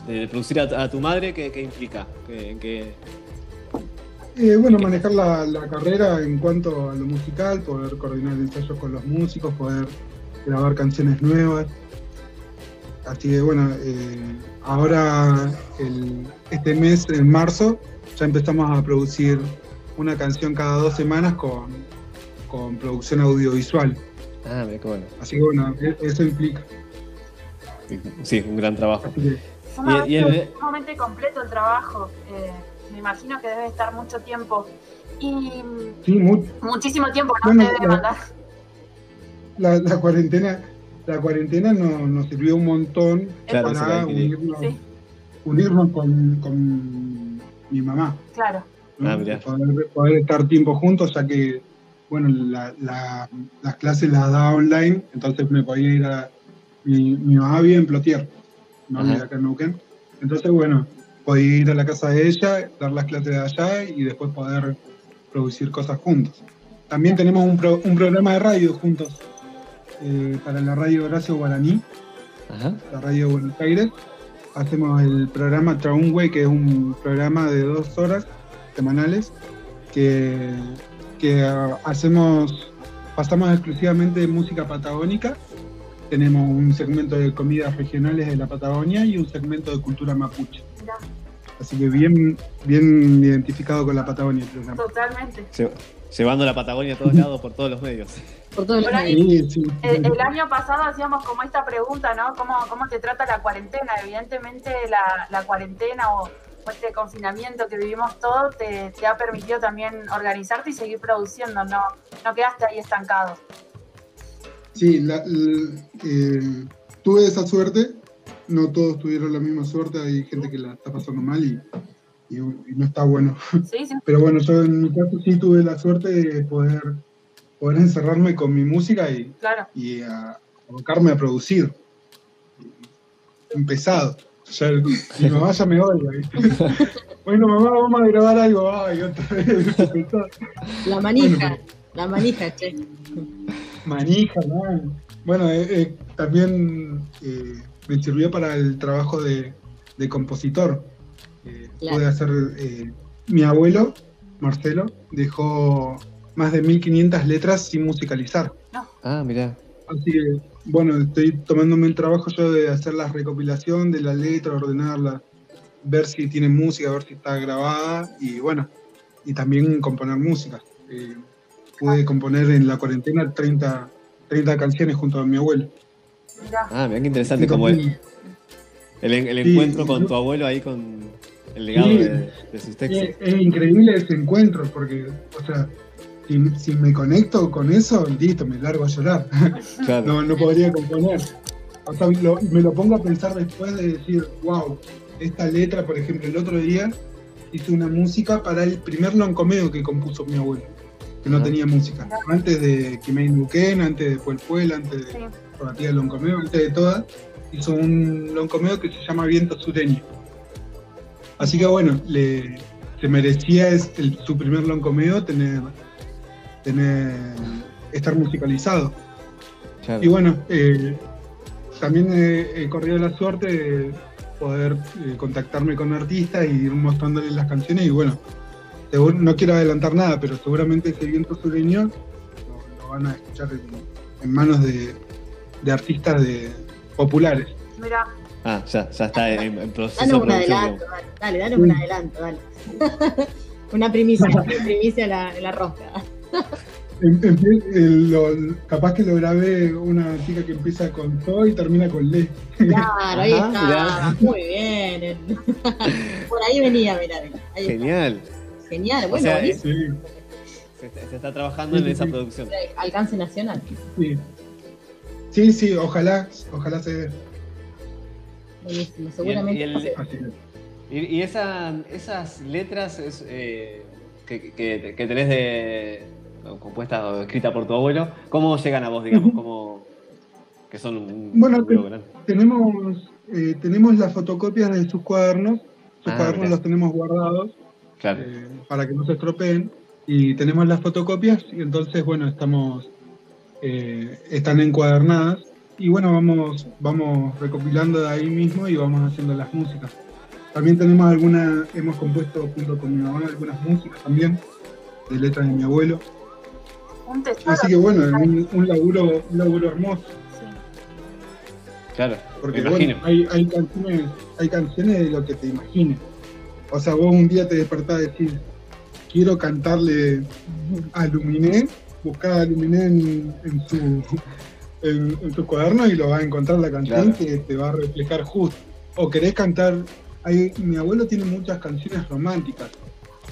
de producir a, a tu madre, ¿qué, qué implica? ¿Qué, qué- Eh, bueno, manejar la, la carrera en cuanto a lo musical, poder coordinar ensayos con los músicos, poder grabar canciones nuevas. Así que bueno, eh, ahora el- este mes, en marzo, ya empezamos a producir una canción cada dos semanas con, con producción audiovisual. Ah, qué bueno. Así que bueno, e- eso implica. Sí, un gran trabajo. Sumamente, Y- y el- sumamente completo el trabajo. eh, me imagino que debe estar mucho tiempo. Y sí, mu- muchísimo tiempo, ¿no? Bueno, Te debe la- mandar. la, la cuarentena, la cuarentena nos, nos sirvió un montón Claro, para unirnos, Sí, unirnos con, con mi mamá. claro. ¿no? Ah. Poder, poder estar tiempo juntos, ya que bueno, la- la- las clases las daba online, entonces me podía ir a mi, mi mamá vive en Plotier, no acá en Neuquén. Entonces, bueno, podía ir a la casa de ella, dar las clases de allá y después poder producir cosas juntos. También tenemos un, pro- un programa de radio juntos eh, para la radio Horacio Guaraní, Ajá. la radio de Buenos Aires. Hacemos el programa Traunway, que es un programa de dos horas semanales que, que hacemos, pasamos exclusivamente música patagónica. Tenemos un segmento de comidas regionales de la Patagonia y un segmento de cultura mapuche. Así que bien, bien identificado con la Patagonia totalmente. Lle- Llevando la Patagonia a todos lados por todos los medios. Por todos los Hola, medios. Sí, sí. El, el año pasado hacíamos como esta pregunta, ¿no? ¿Cómo, cómo te trata la cuarentena? Evidentemente la, la cuarentena o, o este confinamiento que vivimos todos te, te ha permitido también organizarte y seguir produciendo, no, no quedaste ahí estancado. Sí, la- eh, tuve esa suerte. No todos tuvieron la misma suerte. Hay gente que la está pasando mal y, y- y no está bueno. Sí, sí, Pero bueno, yo en mi caso sí tuve la suerte de poder, poder encerrarme con mi música y, claro. y a abocarme a producir. Empezado. Ya, mi mamá ya me odia. Bueno, mamá, vamos a grabar algo. Ay, otra vez. La manija, Bueno, la manija, che. Manija, ¿no? Bueno, eh, eh, también eh, me sirvió para el trabajo de, de compositor. Eh, Claro. Pude hacer. eh, mi abuelo, Marcelo, dejó más de 1500 letras sin musicalizar. Ah, mirá. Así que, bueno, estoy tomándome el trabajo yo de hacer la recopilación de la letra, ordenarla, ver si tiene música, ver si está grabada y bueno, y también componer música. Eh, pude componer en la cuarentena 30, 30 canciones junto a mi abuelo. Ah, mira qué interesante como el, el, el Sí, encuentro con yo- tu abuelo ahí con el legado Sí. de, de sus textos. Es, es increíble ese encuentro porque, o sea, si, si me conecto con eso, listo, me largo a llorar. Claro. no, no podría componer. O sea, lo- me lo pongo a pensar después de decir, wow, esta letra, por ejemplo, el otro día hice una música para el primer loncomeo que compuso mi abuelo, que no tenía música. Antes de Kimei Nuken, antes de Puel Puel, antes de Sí. Loncomeo, antes de todas, hizo un loncomeo que se llama Viento Sureño. Así que bueno, le, se merecía es el- su primer loncomeo tener, tener estar musicalizado. Claro. Y bueno, eh, también he, he corrido la suerte de poder eh, contactarme con artistas y ir mostrándoles las canciones y bueno, seguro- no quiero adelantar nada, pero seguramente ese viento sureño lo, lo van a escuchar en, en manos de, de artistas de, populares. Mirá, Ah, ya, ya está en, en proceso Danos un adelanto, dale, dale, danos un adelanto, dale. una primicia, una primicia en la, en la rosca. En- lo- capaz que lo grabé una chica que empieza con So y termina con Le. Claro, ahí Ajá, está, mirá. muy bien. Por ahí venía, mirá, mirá. Ahí está. Genial. O bueno, sea. Sí, Se, se está trabajando en Sí, esa producción. Alcance nacional. sí. Sí, sí, ojalá, ojalá se dé. Buenísimo, Y, seguramente. el- y el- Así que- y- y esa- esas letras es, eh, que, que- que tenés de compuestas o escritas por tu abuelo, ¿cómo llegan a vos, digamos? ¿Cómo, que son un Bueno, un? Tenemos, eh, tenemos las fotocopias de sus cuadernos. Sus Ah, cuadernos los tenemos guardados Claro. eh, para que no se estropeen. Y tenemos las fotocopias y entonces, bueno, estamos, eh, están encuadernadas. Y bueno, vamos, vamos recopilando de ahí mismo y vamos haciendo las músicas. También tenemos algunas, hemos compuesto junto con mi mamá algunas músicas también, de letras de mi abuelo. un tesoro. Así que bueno, un, un laburo, un laburo hermoso. Sí. Claro, Porque me bueno, imagino. hay, hay, canciones, hay canciones de lo que te imagines. O sea, vos un día te despertás y decís, quiero cantarle a Luminé, buscá a Luminé en, en su en, en tu cuaderno y lo vas a encontrar la canción Claro. que te va a reflejar justo. O querés cantar, hay, mi abuelo tiene muchas canciones románticas.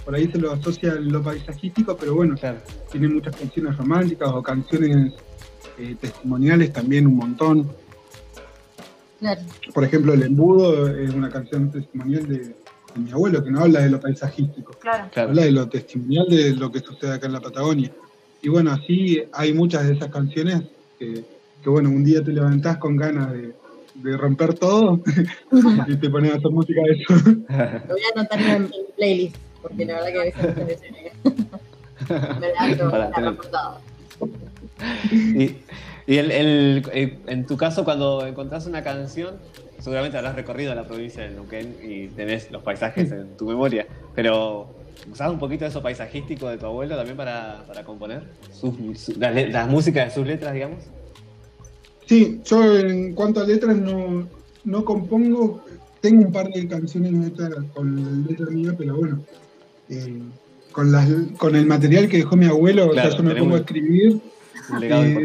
Por ahí se lo asocia a lo paisajístico, pero bueno, Claro. tiene muchas canciones románticas o canciones eh, testimoniales también un montón. Claro. Por ejemplo, El Embudo es una canción testimonial de, de mi abuelo, que no habla de lo paisajístico, Claro. Claro. habla de lo testimonial de lo que sucede acá en la Patagonia. Y bueno, así hay muchas de esas canciones que, que, bueno, un día te levantás con ganas de, de romper todo y te pones a hacer música de eso. Lo voy a anotar en, mi playlist, porque la verdad que a veces me, me la tener- reportada. Y, y el, el- eh, en tu caso, cuando encontrás una canción, seguramente habrás recorrido la provincia de Neuquén y tenés los paisajes en tu memoria, pero ¿usás un poquito de eso paisajístico de tu abuelo también para, para componer? Sus- su- las, músicas de sus letras, digamos. Sí, yo en cuanto a letras no, no compongo, tengo un par de canciones hechas con letra mía, pero bueno, eh, con, las, con el material que dejó mi abuelo, o Claro, sea, yo me pongo a escribir,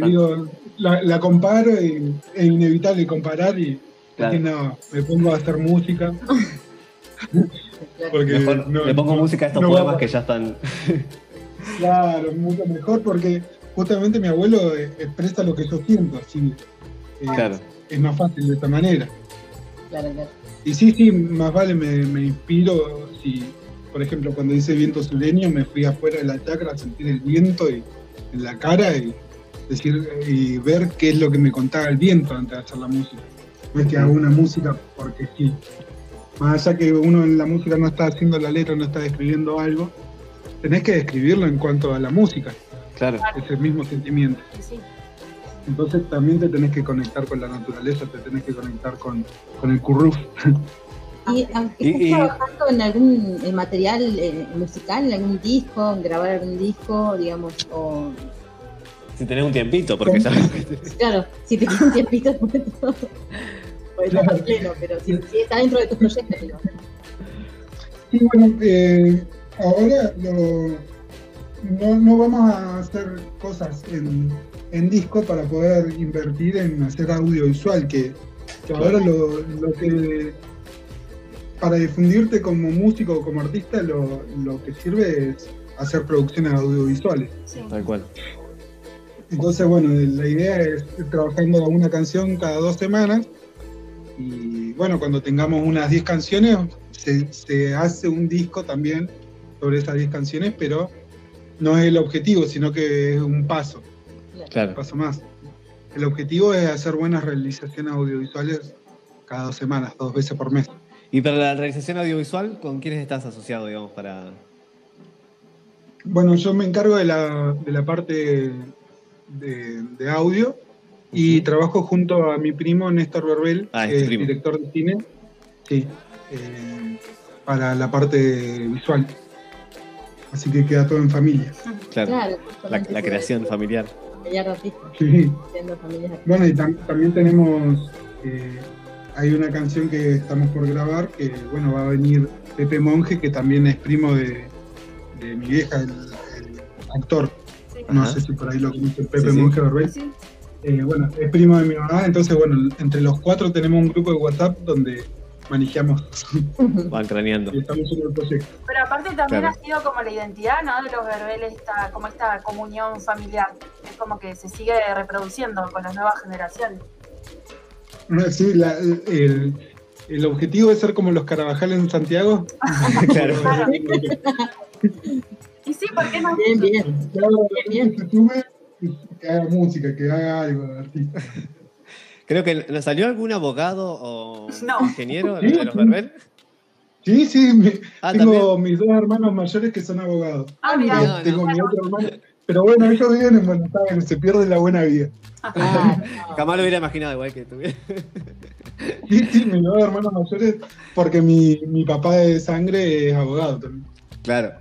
digo, la, la comparo y es inevitable comparar y Claro. no, me pongo a hacer música. porque Mejor no- le pongo no- música a estos a poemas que ya están. Claro, mucho mejor porque justamente mi abuelo expresa lo que yo siento, así eh, Claro. es más fácil de esta manera. Claro, claro. Y sí, sí, más vale me, me inspiro si, por ejemplo, cuando dice viento sureño, me fui afuera de la chacra a sentir el viento y, en la cara y decir y ver qué es lo que me contaba el viento antes de hacer la música. No es que hago una música porque sí. Más allá que uno en la música no está haciendo la letra, no está escribiendo algo, tenés que describirlo en cuanto a la música, Claro. ese mismo sentimiento. Sí. Entonces también te tenés que conectar con la naturaleza, te tenés que conectar con, con el curruf. ¿Y Y- estás y- trabajando en algún material eh, musical, en algún disco, en grabar algún disco, digamos? O, Si tenés un tiempito, porque ya. claro, si te queda un tiempito, pues todo. Pues no está pleno, pero si, si está dentro de tus proyectos, digo. Sí, bueno, eh, ahora lo- no, no vamos a hacer cosas en, en disco para poder invertir en hacer audiovisual, que, que ahora lo, lo que para difundirte como músico o como artista lo, lo que sirve es hacer producciones audiovisuales. sí. Tal cual. Entonces, bueno, la idea es ir trabajando una canción cada dos semanas y bueno, cuando tengamos unas 10 canciones, se, se hace un disco también sobre esas 10 canciones, pero no es el objetivo, sino que es un paso, un Claro. paso más. El objetivo es hacer buenas realizaciones audiovisuales cada dos semanas, dos veces por mes. Y para la realización audiovisual, ¿con quiénes estás asociado, digamos, para. Bueno, yo me encargo de la, de la parte de, de audio y trabajo junto a mi primo Néstor Berbel, Ah, que tu es primo. director de cine, sí, eh, para la parte visual. Así que queda todo en familia. Claro. Claro, La, creación familiar. Sí. Bueno, y tam- también tenemos, eh, hay una canción que estamos por grabar, que bueno, va a venir Pepe Monge, que también es primo de, de mi vieja, el, el actor. Sí. No Ajá. sé si por ahí lo conocen, Pepe Sí, sí. Monge Berbel. Eh, bueno, es primo de mi mamá, entonces bueno, entre los cuatro tenemos un grupo de WhatsApp donde manejamos Van craneando. y estamos en el proyecto. Pero aparte también Claro. ha sido como la identidad, ¿no? De los verbeles, esta, como esta comunión familiar. Es como que se sigue reproduciendo con las nuevas generaciones. Sí, la- el, el objetivo es ser como los Carabajales en Santiago. claro. Claro. Y sí, ¿por qué no? Bien, bien. Claro, sube y que haga música, que haga algo artista. Creo que nos salió algún abogado o No. ingeniero Sí, de los sí. Verbel. Sí, sí, mi- Ah, tengo mis dos hermanos mayores que son abogados. Ah, mira. No, no. tengo mi otro hermano. Pero bueno, ellos viven en Buenos Aires, se pierde la buena vida. Ah, Jamás lo hubiera imaginado igual que tuviera. Sí, sí, mis dos hermanos mayores, porque mi, mi papá de sangre es abogado también. Claro.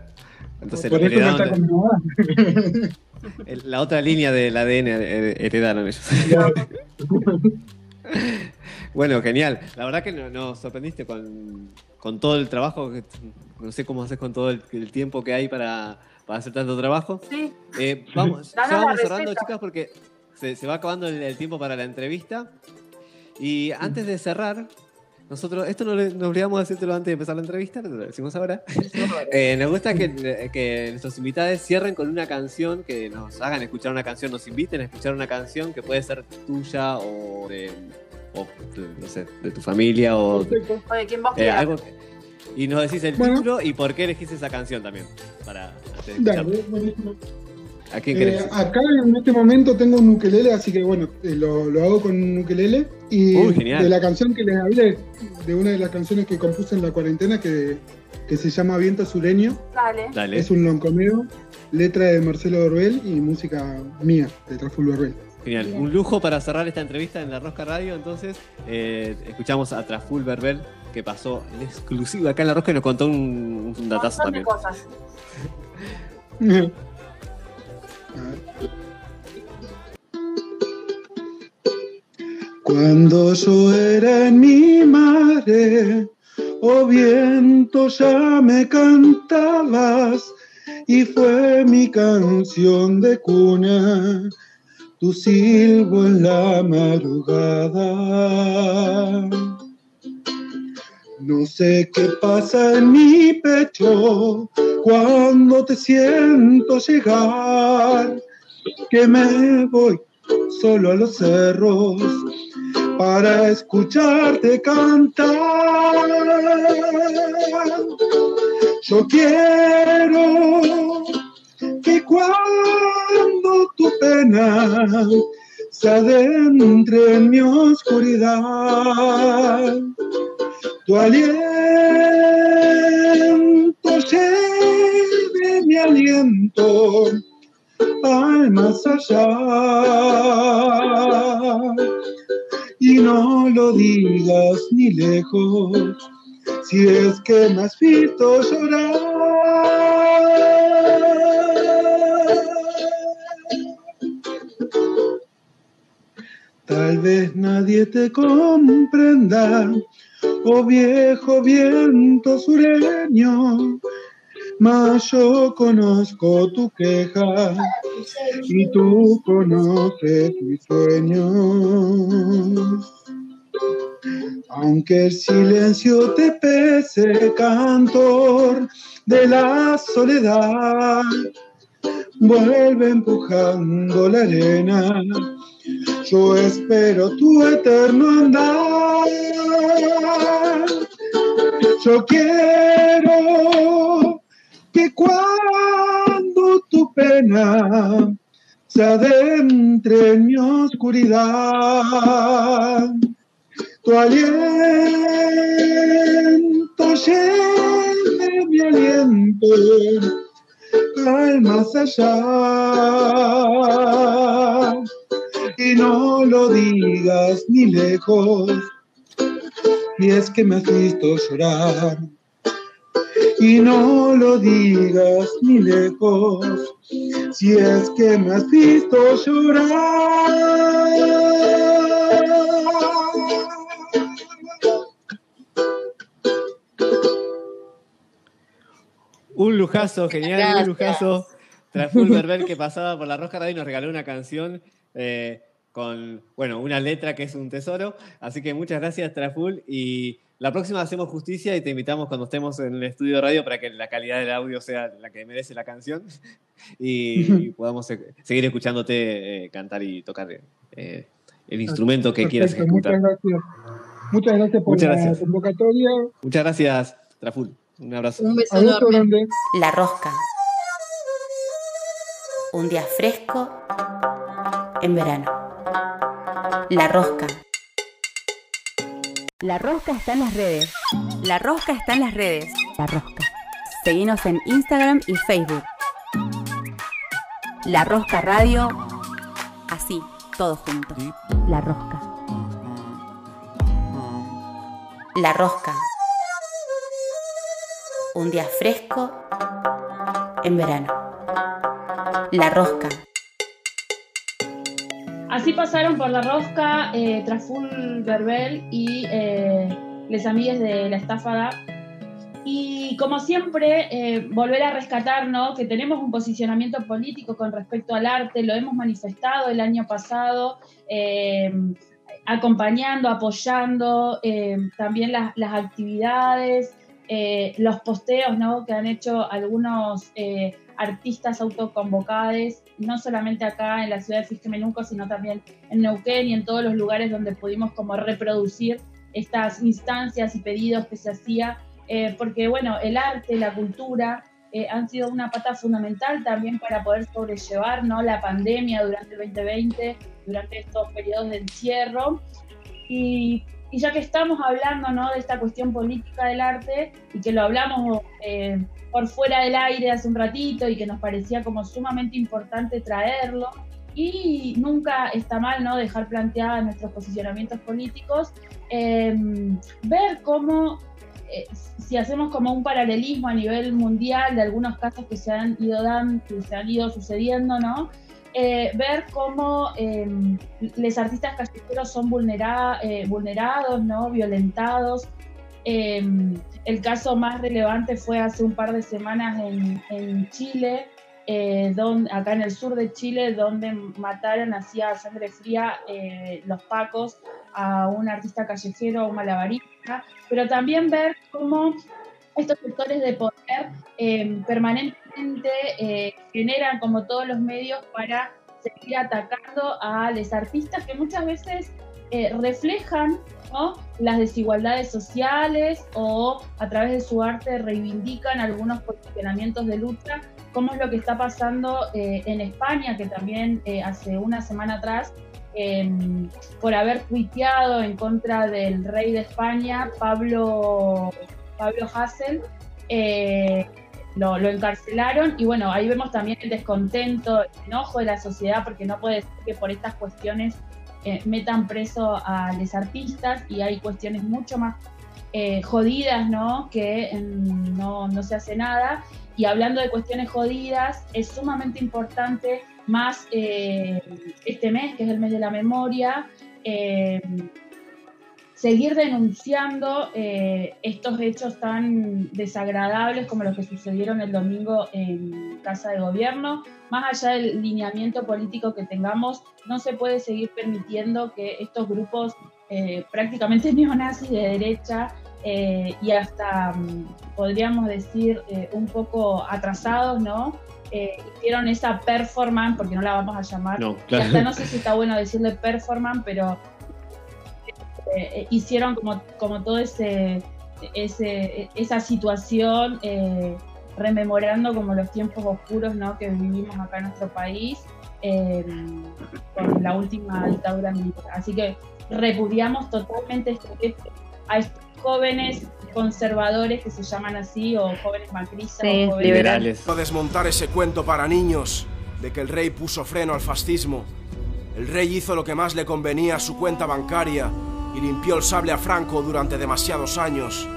Entonces Por eso no está de- con mi mamá. El- la otra línea del ADN her- heredaron ellos. Bueno, genial. La verdad que no- nos sorprendiste con, con todo el trabajo. que- no sé cómo haces con todo el, el tiempo que hay para, para hacer tanto trabajo. Sí, Eh, vamos, ya vamos cerrando, receta. chicas, porque se, se va acabando el, el tiempo para la entrevista. Y antes de cerrar, nosotros, esto no le- nos olvidamos de decírtelo antes de empezar la entrevista, pero lo decimos ahora. Eh, nos gusta que, que nuestros invitados cierren con una canción, que nos hagan escuchar una canción, nos inviten a escuchar una canción que puede ser tuya o de, o, no sé, de tu familia o Perfecto. o de quien vos eh, algo. y nos decís el Bueno. título y por qué elegís esa canción también. Para antes de. Dale, buenísimo. ¿A quién Eh, querés? acá en este momento tengo un ukelele, así que bueno, eh, lo, lo hago con un ukelele. Y Uy, genial. de la canción que les hablé, de una de las canciones que compuse en la cuarentena, que, que se llama Viento Sureño, Dale. Dale. es un loncomeo, letra de Marcelo Dorbel y música mía, de Traful Dorbel. Genial. Un lujo para cerrar esta entrevista en la Rosca Radio. Entonces, eh, escuchamos a Traful Berbel, que pasó en exclusiva acá en la Rosca y nos contó un, un datazo montón de también. cosas. Cuando era en mi madre, oh viento, ya me cantabas y fue mi canción de cuna, tu silbo en la madrugada. No sé qué pasa en mi pecho cuando te siento llegar, que me voy solo a los cerros para escucharte cantar. Yo quiero que cuando tu pena se adentre en mi oscuridad, tu aliento lleve mi aliento al más allá. Y no lo digas ni lejos, si es que me has visto llorar. Tal vez nadie te comprenda, oh viejo viento sureño, mas yo conozco tu queja y tú conoces mis sueños. Aunque el silencio te pese, cantor de la soledad, vuelve empujando la arena. Yo espero tu eterno andar. Yo quiero que cuando tu pena se adentre en mi oscuridad, tu aliento llene mi aliento al más allá. Y no lo digas ni lejos, y es que me has visto llorar. Y no lo digas ni lejos, si es que me has visto llorar. Un lujazo, genial, Gracias. un lujazo. Traful Berbel que pasaba por la Rosca Radio y nos regaló una canción eh, con, bueno, una letra que es un tesoro. Así que muchas gracias, Traful. Y la próxima hacemos justicia y te invitamos cuando estemos en el estudio de radio para que la calidad del audio sea la que merece la canción y, y podamos eh, seguir escuchándote eh, cantar y tocar eh, el instrumento que quieras Perfecto, muchas ejecutar. gracias. Muchas gracias por Muchas la gracias. convocatoria. Muchas gracias, Traful. Un abrazo. Un beso enorme. grande. La rosca. Un día fresco en verano. La rosca. La rosca está en las redes. La rosca está en las redes. La rosca. Seguinos en Instagram y Facebook. La rosca radio. Así, todos juntos. La rosca. La rosca. Un día fresco en verano. La rosca. Así pasaron por la rosca eh, Traful Berbel y eh, les amigues de la estafada. Y como siempre, eh, volver a rescatar ¿no? que tenemos un posicionamiento político con respecto al arte, lo hemos manifestado el año pasado, eh, acompañando, apoyando eh, también las, las actividades, los posteos ¿no? que han hecho algunos artistas autoconvocados, no solamente acá en la ciudad de Fisquemenuco, sino también en Neuquén y en todos los lugares donde pudimos como reproducir estas instancias y pedidos que se hacía, eh, porque bueno, el arte, la cultura, eh, han sido una pata fundamental también para poder sobrellevar ¿no? la pandemia durante el 2020, durante estos periodos de encierro. Y, y ya que estamos hablando ¿no? de esta cuestión política del arte y que lo hablamos eh, por fuera del aire hace un ratito y que nos parecía como sumamente importante traerlo, y nunca está mal ¿no? dejar planteadas nuestros posicionamientos políticos, eh, ver cómo, eh, si hacemos como un paralelismo a nivel mundial de algunos casos que se han ido dando, que se han ido sucediendo, ¿no? Eh, ver cómo eh, los artistas callejeros son vulnera- eh, vulnerados, violentados. Eh, el caso más relevante fue hace un par de semanas en, Chile, eh, donde, acá en el sur de Chile, donde mataron así a sangre fría los pacos a un artista callejero, a un malabarista, pero también ver cómo estos sectores de poder eh, permanentemente eh, generan como todos los medios para seguir atacando a los artistas que muchas veces eh, reflejan las desigualdades sociales o a través de su arte reivindican algunos posicionamientos de lucha, como es lo que está pasando eh, en España, que también hace una semana atrás, eh, por haber tuiteado en contra del rey de España, Pablo, Pablo Hassel, lo, lo encarcelaron y bueno, ahí vemos también el descontento, el enojo de la sociedad, porque no puede ser que por estas cuestiones eh, metan preso a los artistas y hay cuestiones mucho más eh, jodidas, ¿no? Que mm, no, no se hace nada. Y hablando de cuestiones jodidas, es sumamente importante más eh, este mes, que es el mes de la memoria, seguir denunciando eh, estos hechos tan desagradables como los que sucedieron el domingo en Casa de Gobierno. Más allá del lineamiento político que tengamos, no se puede seguir permitiendo que estos grupos eh, prácticamente neonazis de derecha eh, y hasta, mm, podríamos decir, eh, un poco atrasados, ¿no? Eh, hicieron esa performance, porque no la vamos a llamar, No, y claro. hasta no sé si está bueno decirle performance, pero eh, hicieron como, como todo ese, ese esa situación eh, rememorando como los tiempos oscuros ¿no? que vivimos acá en nuestro país eh, con la última dictadura militar. Así que repudiamos totalmente este a estos jóvenes conservadores que se llaman así o jóvenes macristas Sí, o jóvenes Liberales. A desmontar ese cuento para niños de que el rey puso freno al fascismo. El rey hizo lo que más le convenía a su cuenta bancaria y limpió el sable a Franco durante demasiados años.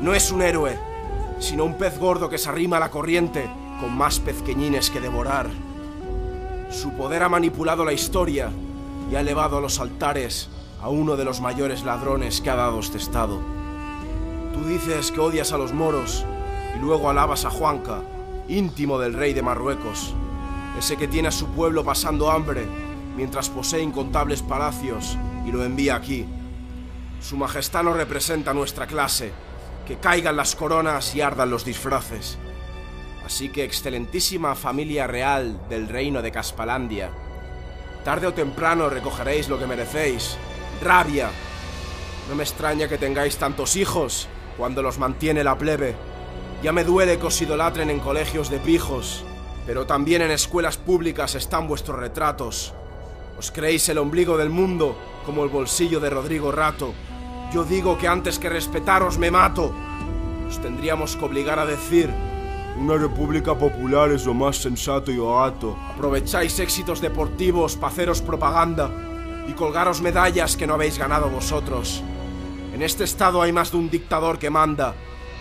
No es un héroe, sino un pez gordo que se arrima a la corriente con más pezqueñines que devorar. Su poder ha manipulado la historia y ha elevado a los altares a uno de los mayores ladrones que ha dado este estado. Tú dices que odias a los moros y luego alabas a Juanca, íntimo del rey de Marruecos, ese que tiene a su pueblo pasando hambre mientras posee incontables palacios y lo envía aquí. Su majestad no representa nuestra clase, que caigan las coronas y ardan los disfraces. Así que, excelentísima familia real del reino de Caspalandia, tarde o temprano recogeréis lo que merecéis, rabia. No me extraña que tengáis tantos hijos cuando los mantiene la plebe. Ya me duele que os idolatren en colegios de pijos, pero también en escuelas públicas están vuestros retratos. Os creéis el ombligo del mundo, como el bolsillo de Rodrigo Rato. Yo digo que antes que respetaros me mato. Os tendríamos que obligar a decir, una república popular es lo más sensato y barato. Aprovecháis éxitos deportivos para haceros propaganda y colgaros medallas que no habéis ganado vosotros. En este estado hay más de un dictador que manda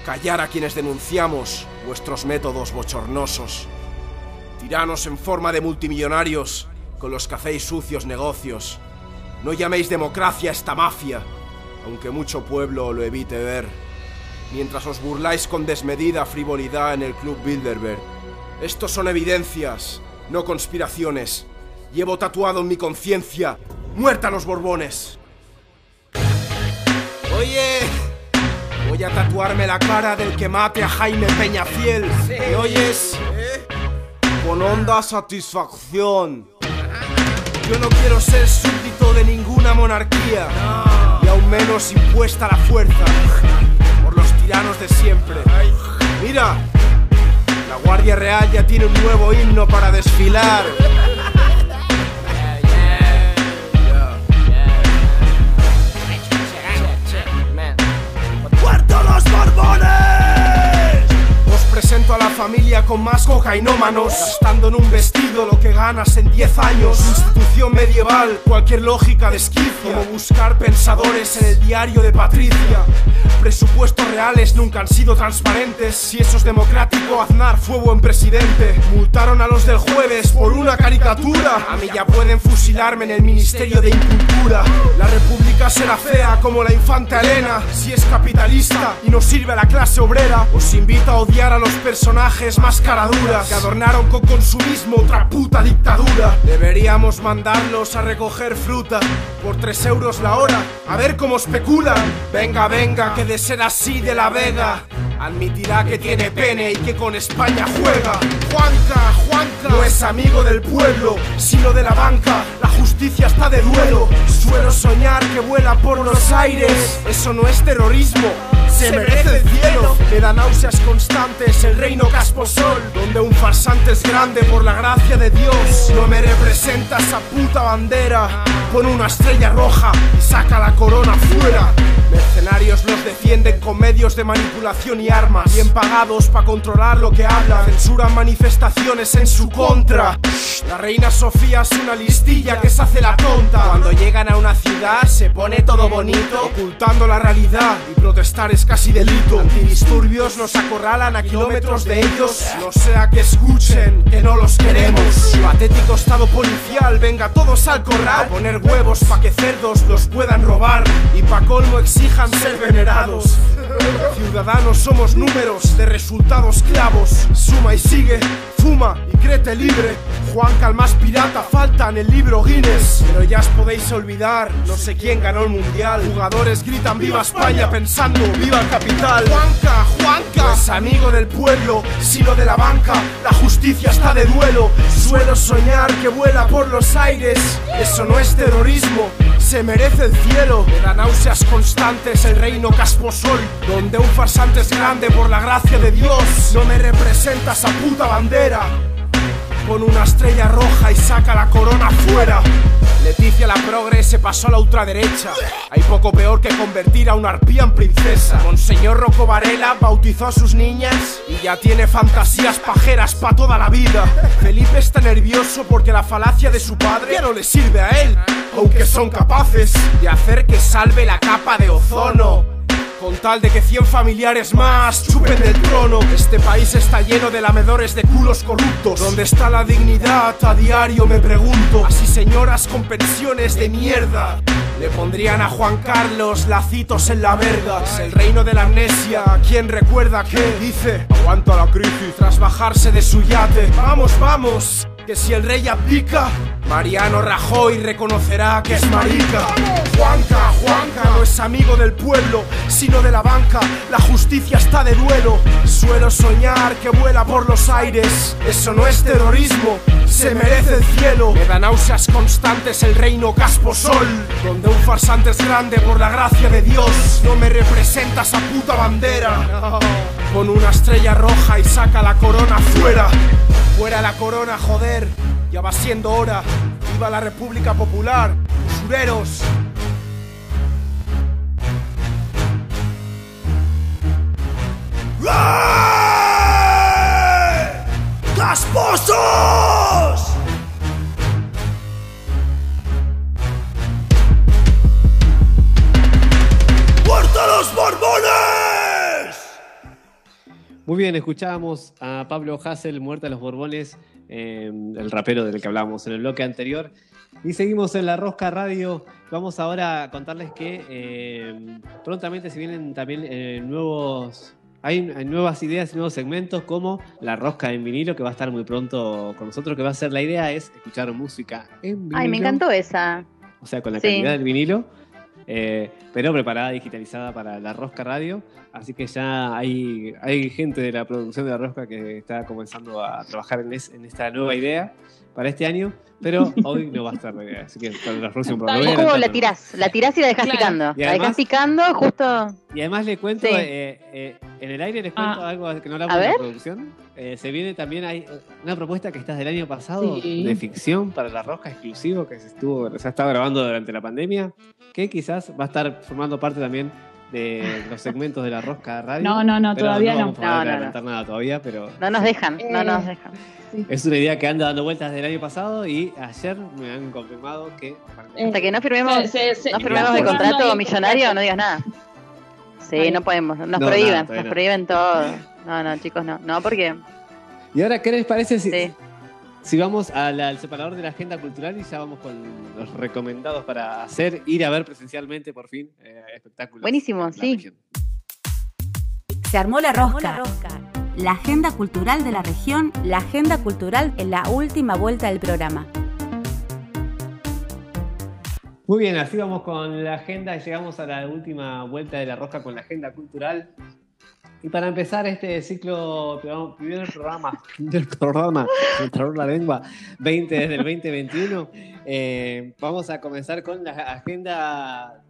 callar a quienes denunciamos vuestros métodos bochornosos. Tiranos en forma de multimillonarios con los que hacéis sucios negocios. No llaméis democracia a esta mafia, aunque mucho pueblo lo evite ver. Mientras os burláis con desmedida frivolidad en el Club Bilderberg. Estos son evidencias, no conspiraciones. Llevo tatuado en mi conciencia, muerta a los Borbones. Oye, voy a tatuarme la cara del que mate a Jaime Peñafiel. ¿Me oyes? Con honda satisfacción. Yo no quiero ser súbdito de ninguna monarquía, y aún menos impuesta la fuerza por los tiranos de siempre. Mira, la Guardia Real ya tiene un nuevo himno para desfilar. ¡Puerto los Borbones! Os presento a la familia con más cocainómanos Gastando en un vestido lo que ganas en 10 años. Institución medieval, cualquier lógica desquicia Como buscar pensadores en el diario de Patricia. Presupuestos reales nunca han sido transparentes. Si eso es democrático, Aznar fue buen presidente. Multaron a los del jueves por una caricatura. A mí ya pueden fusilarme en el Ministerio de Incultura. La república será fea como la infanta Elena. Si es capitalista y no sirve a la clase obrera Os invito a odiar a los personajes más caraduras Que adornaron con consumismo otra puta dictadura. Deberíamos mandarlos a recoger fruta Por 3 euros la hora, a ver cómo especulan. Venga, venga, que de ser así de la vega Admitirá que tiene pene y que con España juega. Juanca, Juanca No es amigo del pueblo, sino de la banca. La justicia está de duelo. Suelo soñar que vuela por los aires. Eso no es terrorismo. Se merece el cielo. Me da náuseas constantes el reino casposol Donde un farsante es grande por la gracia de Dios. No me representa esa puta bandera Pon una estrella roja y saca la corona fuera. Mercenarios los defienden con medios de manipulación y armas Bien pagados para controlar lo que hablan. Censuran manifestaciones en su contra. La reina Sofía es una listilla que se hace la tonta. Cuando llegan a una ciudad se pone todo bonito. Ocultando la realidad y protestar es casi delito. Antidisturbios nos acorralan a kilómetros de ellos. No sea que escuchen que no los queremos. Patético estado policial, venga todos al corral. Poner huevos pa' que cerdos los puedan robar. Y pa' colmo exijan ser venerados. Ciudadanos somos números de resultados clavos. Suma y sigue, fuma y créete libre Juanca el más pirata falta en el libro Guinness. Pero ya os podéis olvidar, no sé quién ganó el mundial. Jugadores gritan viva España pensando viva el capital Juanca, Juanca es amigo del pueblo, sino de la banca. La justicia está de duelo. Suelo soñar que vuela por los aires. Eso no es terrorismo se merece el cielo. Me da náuseas constantes el reino casposol Donde un farsante es grande por la gracia de Dios. No me representa esa puta bandera Con una estrella roja y saca la corona fuera. Leticia la progre se pasó a la ultraderecha. Hay poco peor que convertir a una arpía en princesa. Monseñor Rocco Varela bautizó a sus niñas Y ya tiene fantasías pajeras pa' toda la vida. Felipe está nervioso porque la falacia de su padre ya no le sirve a él Aunque son capaces de hacer que salve la capa de ozono con tal de que 100 familiares más chupen del trono Este país está lleno de lamedores de culos corruptos. ¿Dónde está la dignidad? A diario me pregunto. Así señoras con pensiones de mierda le pondrían a Juan Carlos lacitos en la verga. Es el reino de la amnesia ¿Quién recuerda que dice? Aguanta la crisis tras bajarse de su yate. Vamos, vamos que si el rey abdica, Mariano Rajoy reconocerá que es marica. Juanca, Juanca no es amigo del pueblo, sino de la banca. La justicia está de duelo. Suelo soñar que vuela por los aires. Eso no es terrorismo, se merece el cielo. Me da náuseas constantes el reino casposol, donde un farsante es grande por la gracia de Dios. No me representa esa puta bandera. Con una estrella roja y saca la corona fuera. Fuera la corona, joder. Ya va siendo hora. Viva la República Popular. Usureros. ¡Casposos! ¡Muerta los Borbones! Muy bien, escuchábamos a Pablo Hassel, Muerta los Borbones, eh, el rapero del que hablábamos en el bloque anterior. Y seguimos en la Rosca Radio. Vamos ahora a contarles que eh, prontamente se vienen también eh, nuevos. Hay, hay nuevas ideas y nuevos segmentos como la rosca en vinilo que va a estar muy pronto con nosotros. Que va a ser la idea es escuchar música en vinilo. Ay, me encantó esa. O sea, con la Sí. calidad del vinilo, eh, pero preparada, digitalizada para la Rosca Radio. Así que ya hay, hay gente de la producción de la Rosca que está comenzando a trabajar en, es- en esta nueva idea para este año, pero hoy no va a estar la idea. Así que para la próxima Un poco la tirás, la tirás y la dejás Claro. picando. Y la además- dejás picando justo. Y además le cuento, Sí. eh, eh, En el aire les cuento Ah. algo que no hablamos de la producción. Eh, se viene también, hay una propuesta que está del año pasado Sí. de ficción para la rosca exclusivo que se estuvo, se ha estado grabando durante la pandemia, que quizás va a estar formando parte también de los segmentos de la rosca radio. No, no, no, Pero todavía no. no. vamos a poder No, no, adelantar nada todavía, pero No nos dejan, no Eh, nos dejan. es una idea que anda dando vueltas desde el año pasado y ayer me han confirmado que Eh, Hasta que no firmemos, se- se- no firmemos el contrato millonario, no digas nada. Sí, no podemos, nos No, nada, prohíben, todavía nos no. prohíben todo. No, no, chicos, no. No, porque ¿Y ahora qué les parece si, Sí. Si vamos al, al separador de la agenda cultural y ya vamos con los recomendados para hacer, ir a ver presencialmente por fin eh, espectáculos? Buenísimo, sí. región? Se armó la rosca. La agenda cultural de la región, la agenda cultural en la última vuelta del programa. Muy bien, así vamos con la agenda y llegamos a la última vuelta de la rosca con la agenda cultural. Y para empezar este ciclo, primer programa, primer programa, me la lengua, 20 desde el 2021, eh, vamos a comenzar con la agenda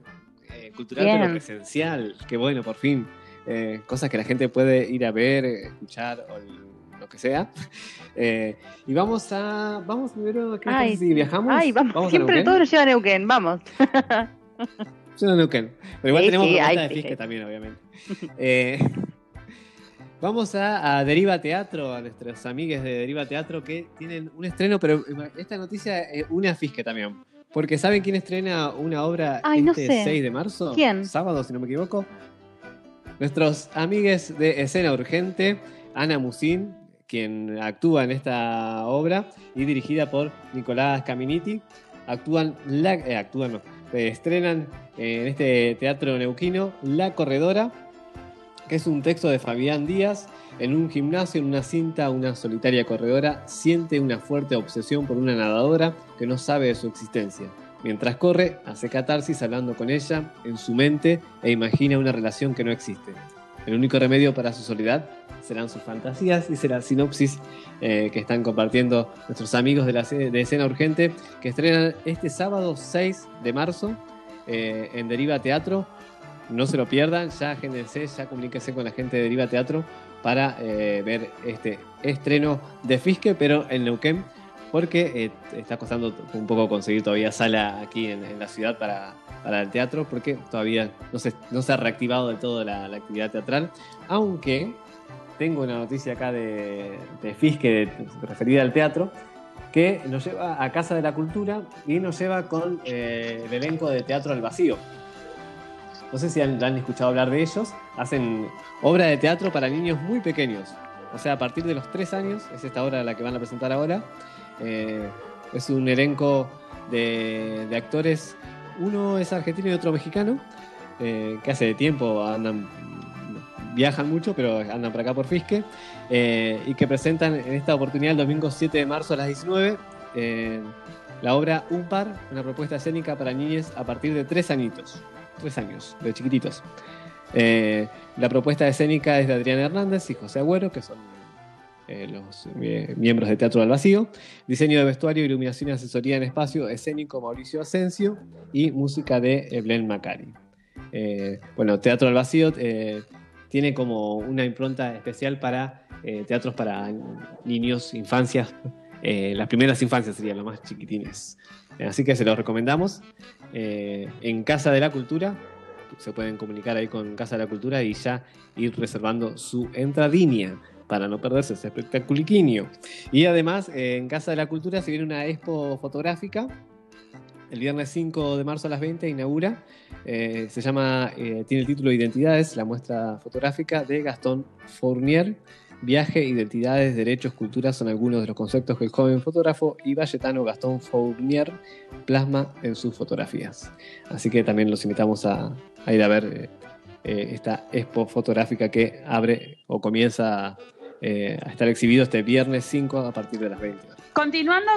eh, cultural pero Bien. presencial. Qué bueno, por fin. Eh, cosas que la gente puede ir a ver, escuchar o lo que sea. Eh, y vamos a, vamos primero, ¿qué Ay, si viajamos? Ay, vamos, siempre todo nos lleva a Neuquén, vamos. Yo no Neuquén. Pero igual Sí, tenemos sí, propuesta hay de que- Fisque también, obviamente. Eh, vamos a, a Deriva Teatro, a nuestros amigues de Deriva Teatro que tienen un estreno, pero esta noticia es una Fisque también. Porque ¿saben quién estrena una obra Ay, no este sé. 6 de marzo? ¿Quién? Sábado, si no me equivoco. Nuestros amigues de Escena Urgente, Ana Musín, quien actúa en esta obra y dirigida por Nicolás Caminiti. Actúan, la, eh, actúan no, eh, estrenan eh, en este teatro neuquino La Corredora, que es un texto de Fabián Díaz. En un gimnasio, en una cinta, una solitaria corredora siente una fuerte obsesión por una nadadora que no sabe de su existencia. Mientras corre, hace catarsis hablando con ella en su mente e imagina una relación que no existe. El único remedio para su soledad serán sus fantasías, dice la sinopsis eh, que están compartiendo nuestros amigos de la de escena urgente, que estrenan este sábado 6 de marzo eh, en Deriva Teatro. No se lo pierdan, ya agéndense, ya comuníquense con la gente de Deriva Teatro para eh, ver este estreno de Fisque, pero en Neuquén, porque eh, está costando un poco conseguir todavía sala aquí en, la ciudad para, el teatro, porque todavía no se, se ha reactivado del todo la, actividad teatral, aunque tengo una noticia acá de, de Fisque referida al teatro, que nos lleva a Casa de la Cultura y nos lleva con eh, el elenco de Teatro al Vacío. No sé si han, han escuchado hablar de ellos. Hacen obra de teatro para niños muy pequeños. O sea, a partir de los tres años, es esta obra la que van a presentar ahora. Eh, es un elenco de, actores. Uno es argentino y otro mexicano, eh, que hace tiempo andan, viajan mucho, pero andan por acá por Fisque. eh, y que presentan en esta oportunidad el domingo 7 de marzo a las 19 eh, la obra Un Par, una propuesta escénica para niños a partir de tres añitos, tres años, de chiquititos. Eh, la propuesta escénica es de Adrián Hernández y José Agüero, que son eh, los eh, miembros de Teatro al Vacío. Diseño de vestuario, iluminación y asesoría en espacio escénico Mauricio Asensio y música de Eblen Macari. Eh, bueno, Teatro al Vacío eh, tiene como una impronta especial para eh, teatros para niños, infancias. eh, las primeras infancias serían los más chiquitines. Eh, así que se los recomendamos. Eh, en Casa de la Cultura, se pueden comunicar ahí con Casa de la Cultura y ya ir reservando su entradinha para no perderse ese espectaculiquinio. Y además, eh, en Casa de la Cultura se viene una expo fotográfica. El viernes 5 de marzo a las 20 inaugura. Eh, se llama, tiene el título Identidades, la muestra fotográfica de Gastón Fournier. Viaje, identidades, derechos, culturas son algunos de los conceptos que el joven fotógrafo y valletano Gastón Fournier plasma en sus fotografías. Así que también los invitamos a, ir a ver eh, eh, esta expo fotográfica que abre o comienza eh, a estar exhibido este viernes 5 a partir de las 20. Continuando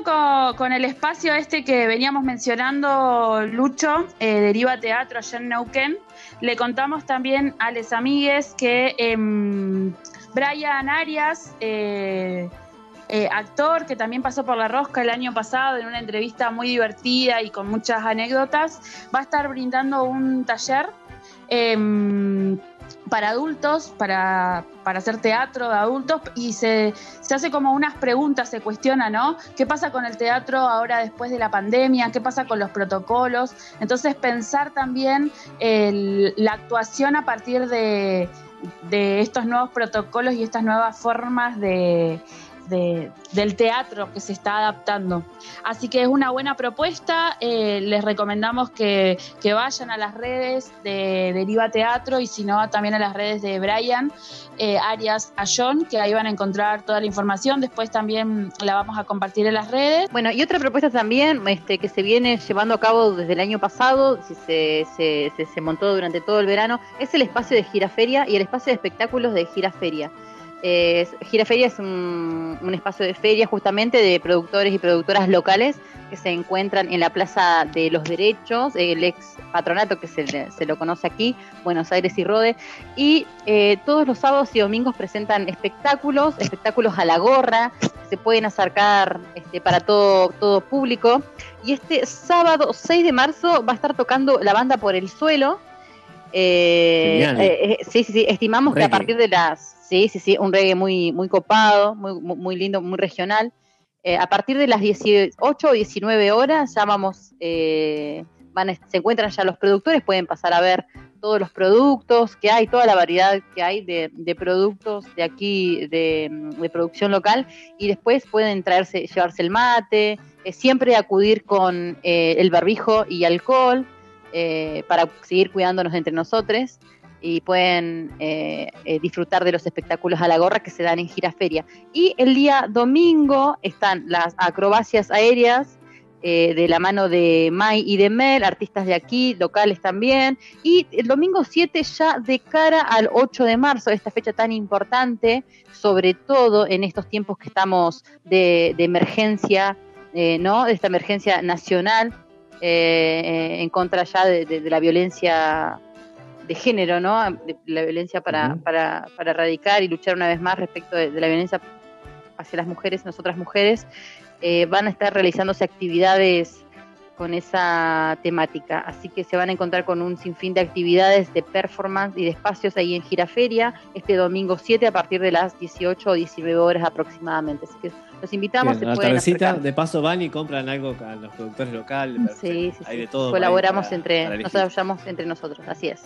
con, el espacio este que veníamos mencionando, Lucho, Deriva Teatro allá en Neuquén, le contamos también a les amigues que em, Brian Arias, eh, eh, actor que también pasó por La Rosca el año pasado en una entrevista muy divertida y con muchas anécdotas, va a estar brindando un taller em, para adultos, para, para hacer teatro de adultos, y se, se hace como unas preguntas, se cuestiona, ¿no? ¿Qué pasa con el teatro ahora después de la pandemia? ¿Qué pasa con los protocolos? Entonces pensar también la actuación a partir de, de estos nuevos protocolos y estas nuevas formas de, de- del teatro que se está adaptando. Así que es una buena propuesta. eh, les recomendamos que, vayan a las redes de Deriva Teatro y si no, también a las redes de Brian eh, Arias Ayón, que ahí van a encontrar toda la información. Después también la vamos a compartir en las redes. Bueno, y otra propuesta también este, que se viene llevando a cabo desde el año pasado, se- se montó durante todo el verano, es el espacio de Giraferia y el espacio de espectáculos de Giraferia. Eh, Giraferia es un, un espacio de feria justamente de productores y productoras locales que se encuentran en la Plaza de los Derechos, el ex patronato que se, se lo conoce aquí, Buenos Aires y Rode, y eh, todos los sábados y domingos presentan espectáculos, espectáculos a la gorra, se pueden acercar este, para todo, todo público. Y este sábado 6 de marzo va a estar tocando la banda Por el Suelo. Eh, eh, eh, sí, sí, sí, estimamos que a partir de las... Sí, sí, sí, un reggae muy, muy copado, muy, muy, lindo, muy regional. Eh, a partir de las 18 o 19 horas ya vamos, eh, van se encuentran ya los productores, pueden pasar a ver todos los productos que hay, toda la variedad que hay de, de productos de aquí, de, de producción local, y después pueden traerse, llevarse el mate, eh, siempre acudir con eh, el barbijo y alcohol eh, para seguir cuidándonos entre nosotros y pueden eh, eh, disfrutar de los espectáculos a la gorra que se dan en Giraferia. Y el día domingo están las acrobacias aéreas eh, de la mano de Mai y de Mel, artistas de aquí, locales también. Y el domingo 7 ya de cara al 8 de marzo, esta fecha tan importante, sobre todo en estos tiempos que estamos de, emergencia, eh, ¿no? De esta emergencia nacional en contra ya de la violencia de género, ¿no? De la violencia para, para, para erradicar y luchar una vez más respecto de, de la violencia hacia las mujeres, nosotras mujeres, eh, van a estar realizándose actividades con esa temática. Así que se van a encontrar con un sinfín de actividades de performance y de espacios ahí en Giraferia este domingo 7 a partir de las 18 o 19 horas aproximadamente. Así que los invitamos, Bien, se pueden tardecita, de paso van y compran algo a los productores locales. Sí, sí, Hay sí. de todo. Colaboramos para- entre, para nos elegir. apoyamos entre nosotros, así es.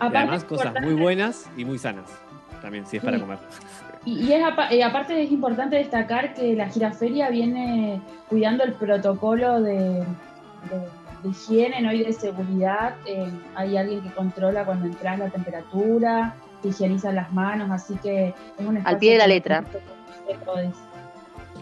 Y además cosas muy buenas y muy sanas. También, si es para comer. Y, y es eh, aparte es importante destacar que la giraferia viene cuidando el protocolo de, de- de higiene ¿no? y de seguridad. Eh, hay alguien que controla cuando entras la temperatura, te higieniza las manos, así que es un espacio pie de la que- letra. que.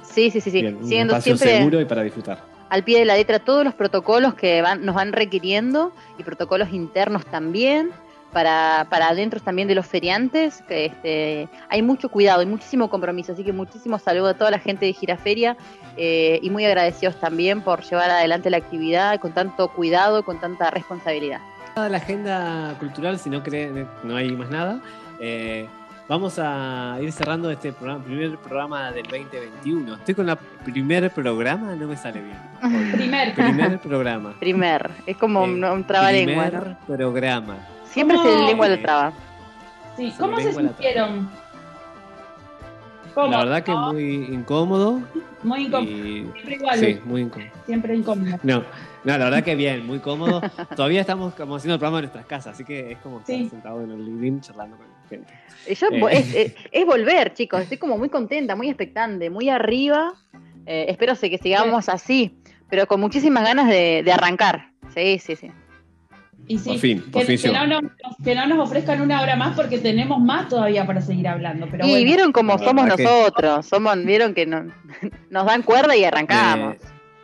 Sí, sí, sí, sí. Bien, un Siguiendo espacio siempre seguro y para disfrutar. al pie de la letra todos los protocolos que van, nos van requiriendo y protocolos internos también. Para, para adentro también de los feriantes, que este, hay mucho cuidado y muchísimo compromiso, así que muchísimo saludo a toda la gente de Giraferia eh, y muy agradecidos también por llevar adelante la actividad con tanto cuidado, con tanta responsabilidad. Toda la agenda cultural, si no cree, no hay más nada. eh, vamos a ir cerrando este programa, primer programa del 2021. Estoy con la primer programa, no me sale bien. Primer. Primer programa. Primer, es como Eh, un, un trabalengua. ¿no? Primer programa. Siempre ¿Cómo? se lengua del traba. Sí, ¿cómo se sintieron? ¿Cómo? La verdad que muy incómodo. Muy incómodo. y- Siempre igual, Sí, muy incómodo. siempre incómodo. No, no, la verdad que bien, muy cómodo. Todavía estamos como haciendo el programa en nuestras casas, así que es como estar Sí. sentado en el living charlando con gente. Eh, Yo, Eh. es, es- es volver, chicos. Estoy como muy contenta, muy expectante, muy arriba. Eh, espero que sigamos así, pero con muchísimas ganas de, de arrancar. Sí, sí, sí. Y sí, Por fin, por que, fin que no nos, que no nos ofrezcan una hora más porque tenemos más todavía para seguir hablando. Pero y bueno. vieron cómo somos nosotros. Somos, vieron que no- nos dan cuerda y arrancamos. Eh,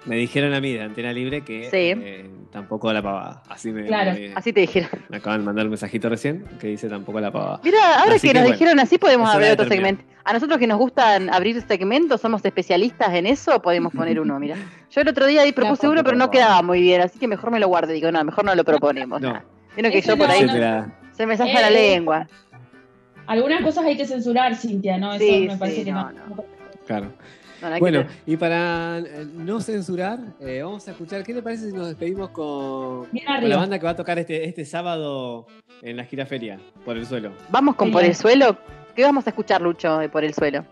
me dijeron a mí de Antena Libre que Sí. eh, tampoco la pavada. Así me, Claro. me- Así te dijeron. me acaban de mandar un mensajito recién que dice tampoco la pavada. Mira, ahora Así que, que nos bueno, dijeron así, podemos abrir otro segmento. A nosotros que nos gustan abrir segmentos, somos especialistas en eso, podemos poner uno, mira. Yo el otro día ahí propuse uno, pero no quedaba muy bien, así que mejor me lo guardé. Digo, no, mejor no lo proponemos. No. Vieron que yo por ahí la- se me zafa la Eh, lengua. Algunas cosas hay que censurar, Cintia, ¿no? Eso Sí, me parece sí, que no. no, no. Claro. Bueno, y para eh, no censurar, eh, vamos a escuchar. ¿Qué le parece si nos despedimos con, la banda que va a tocar este, este sábado en la giraferia, por el suelo? Vamos con. Por el Suelo. ¿Qué vamos a escuchar, Lucho, de Por el Suelo?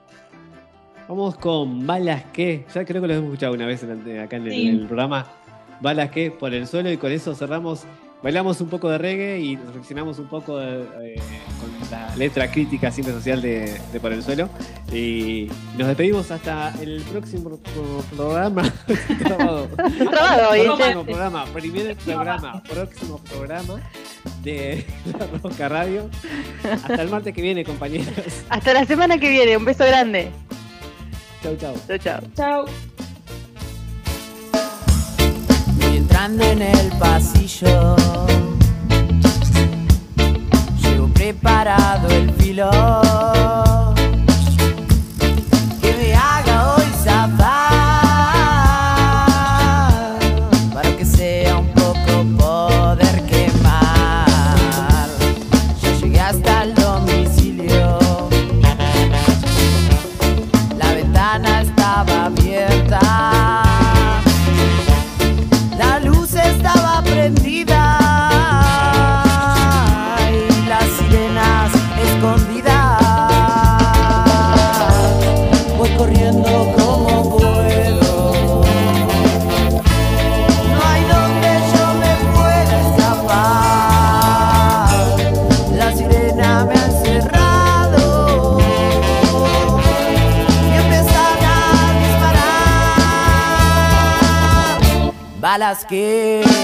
Vamos con Balas que, ya creo que lo hemos escuchado una vez en acá en el, Sí. en el programa. Balas que por el suelo y con eso cerramos. Bailamos un poco de reggae y reflexionamos un poco de, eh, con la letra crítica siempre social de, de Por el Suelo. Y nos despedimos hasta el próximo pro- programa. Trabado. Próximo programa, primer programa, próximo programa de La Roca Radio. Hasta el martes que viene, compañeros. Hasta la semana que viene. Un beso grande. Chau, chau. Chau, chau. Chao. Entrando en el pasillo. Llevo preparado el filo. Que me haga hoy zafar. Para que sea un poco poder quemar. Ya llegué hasta el que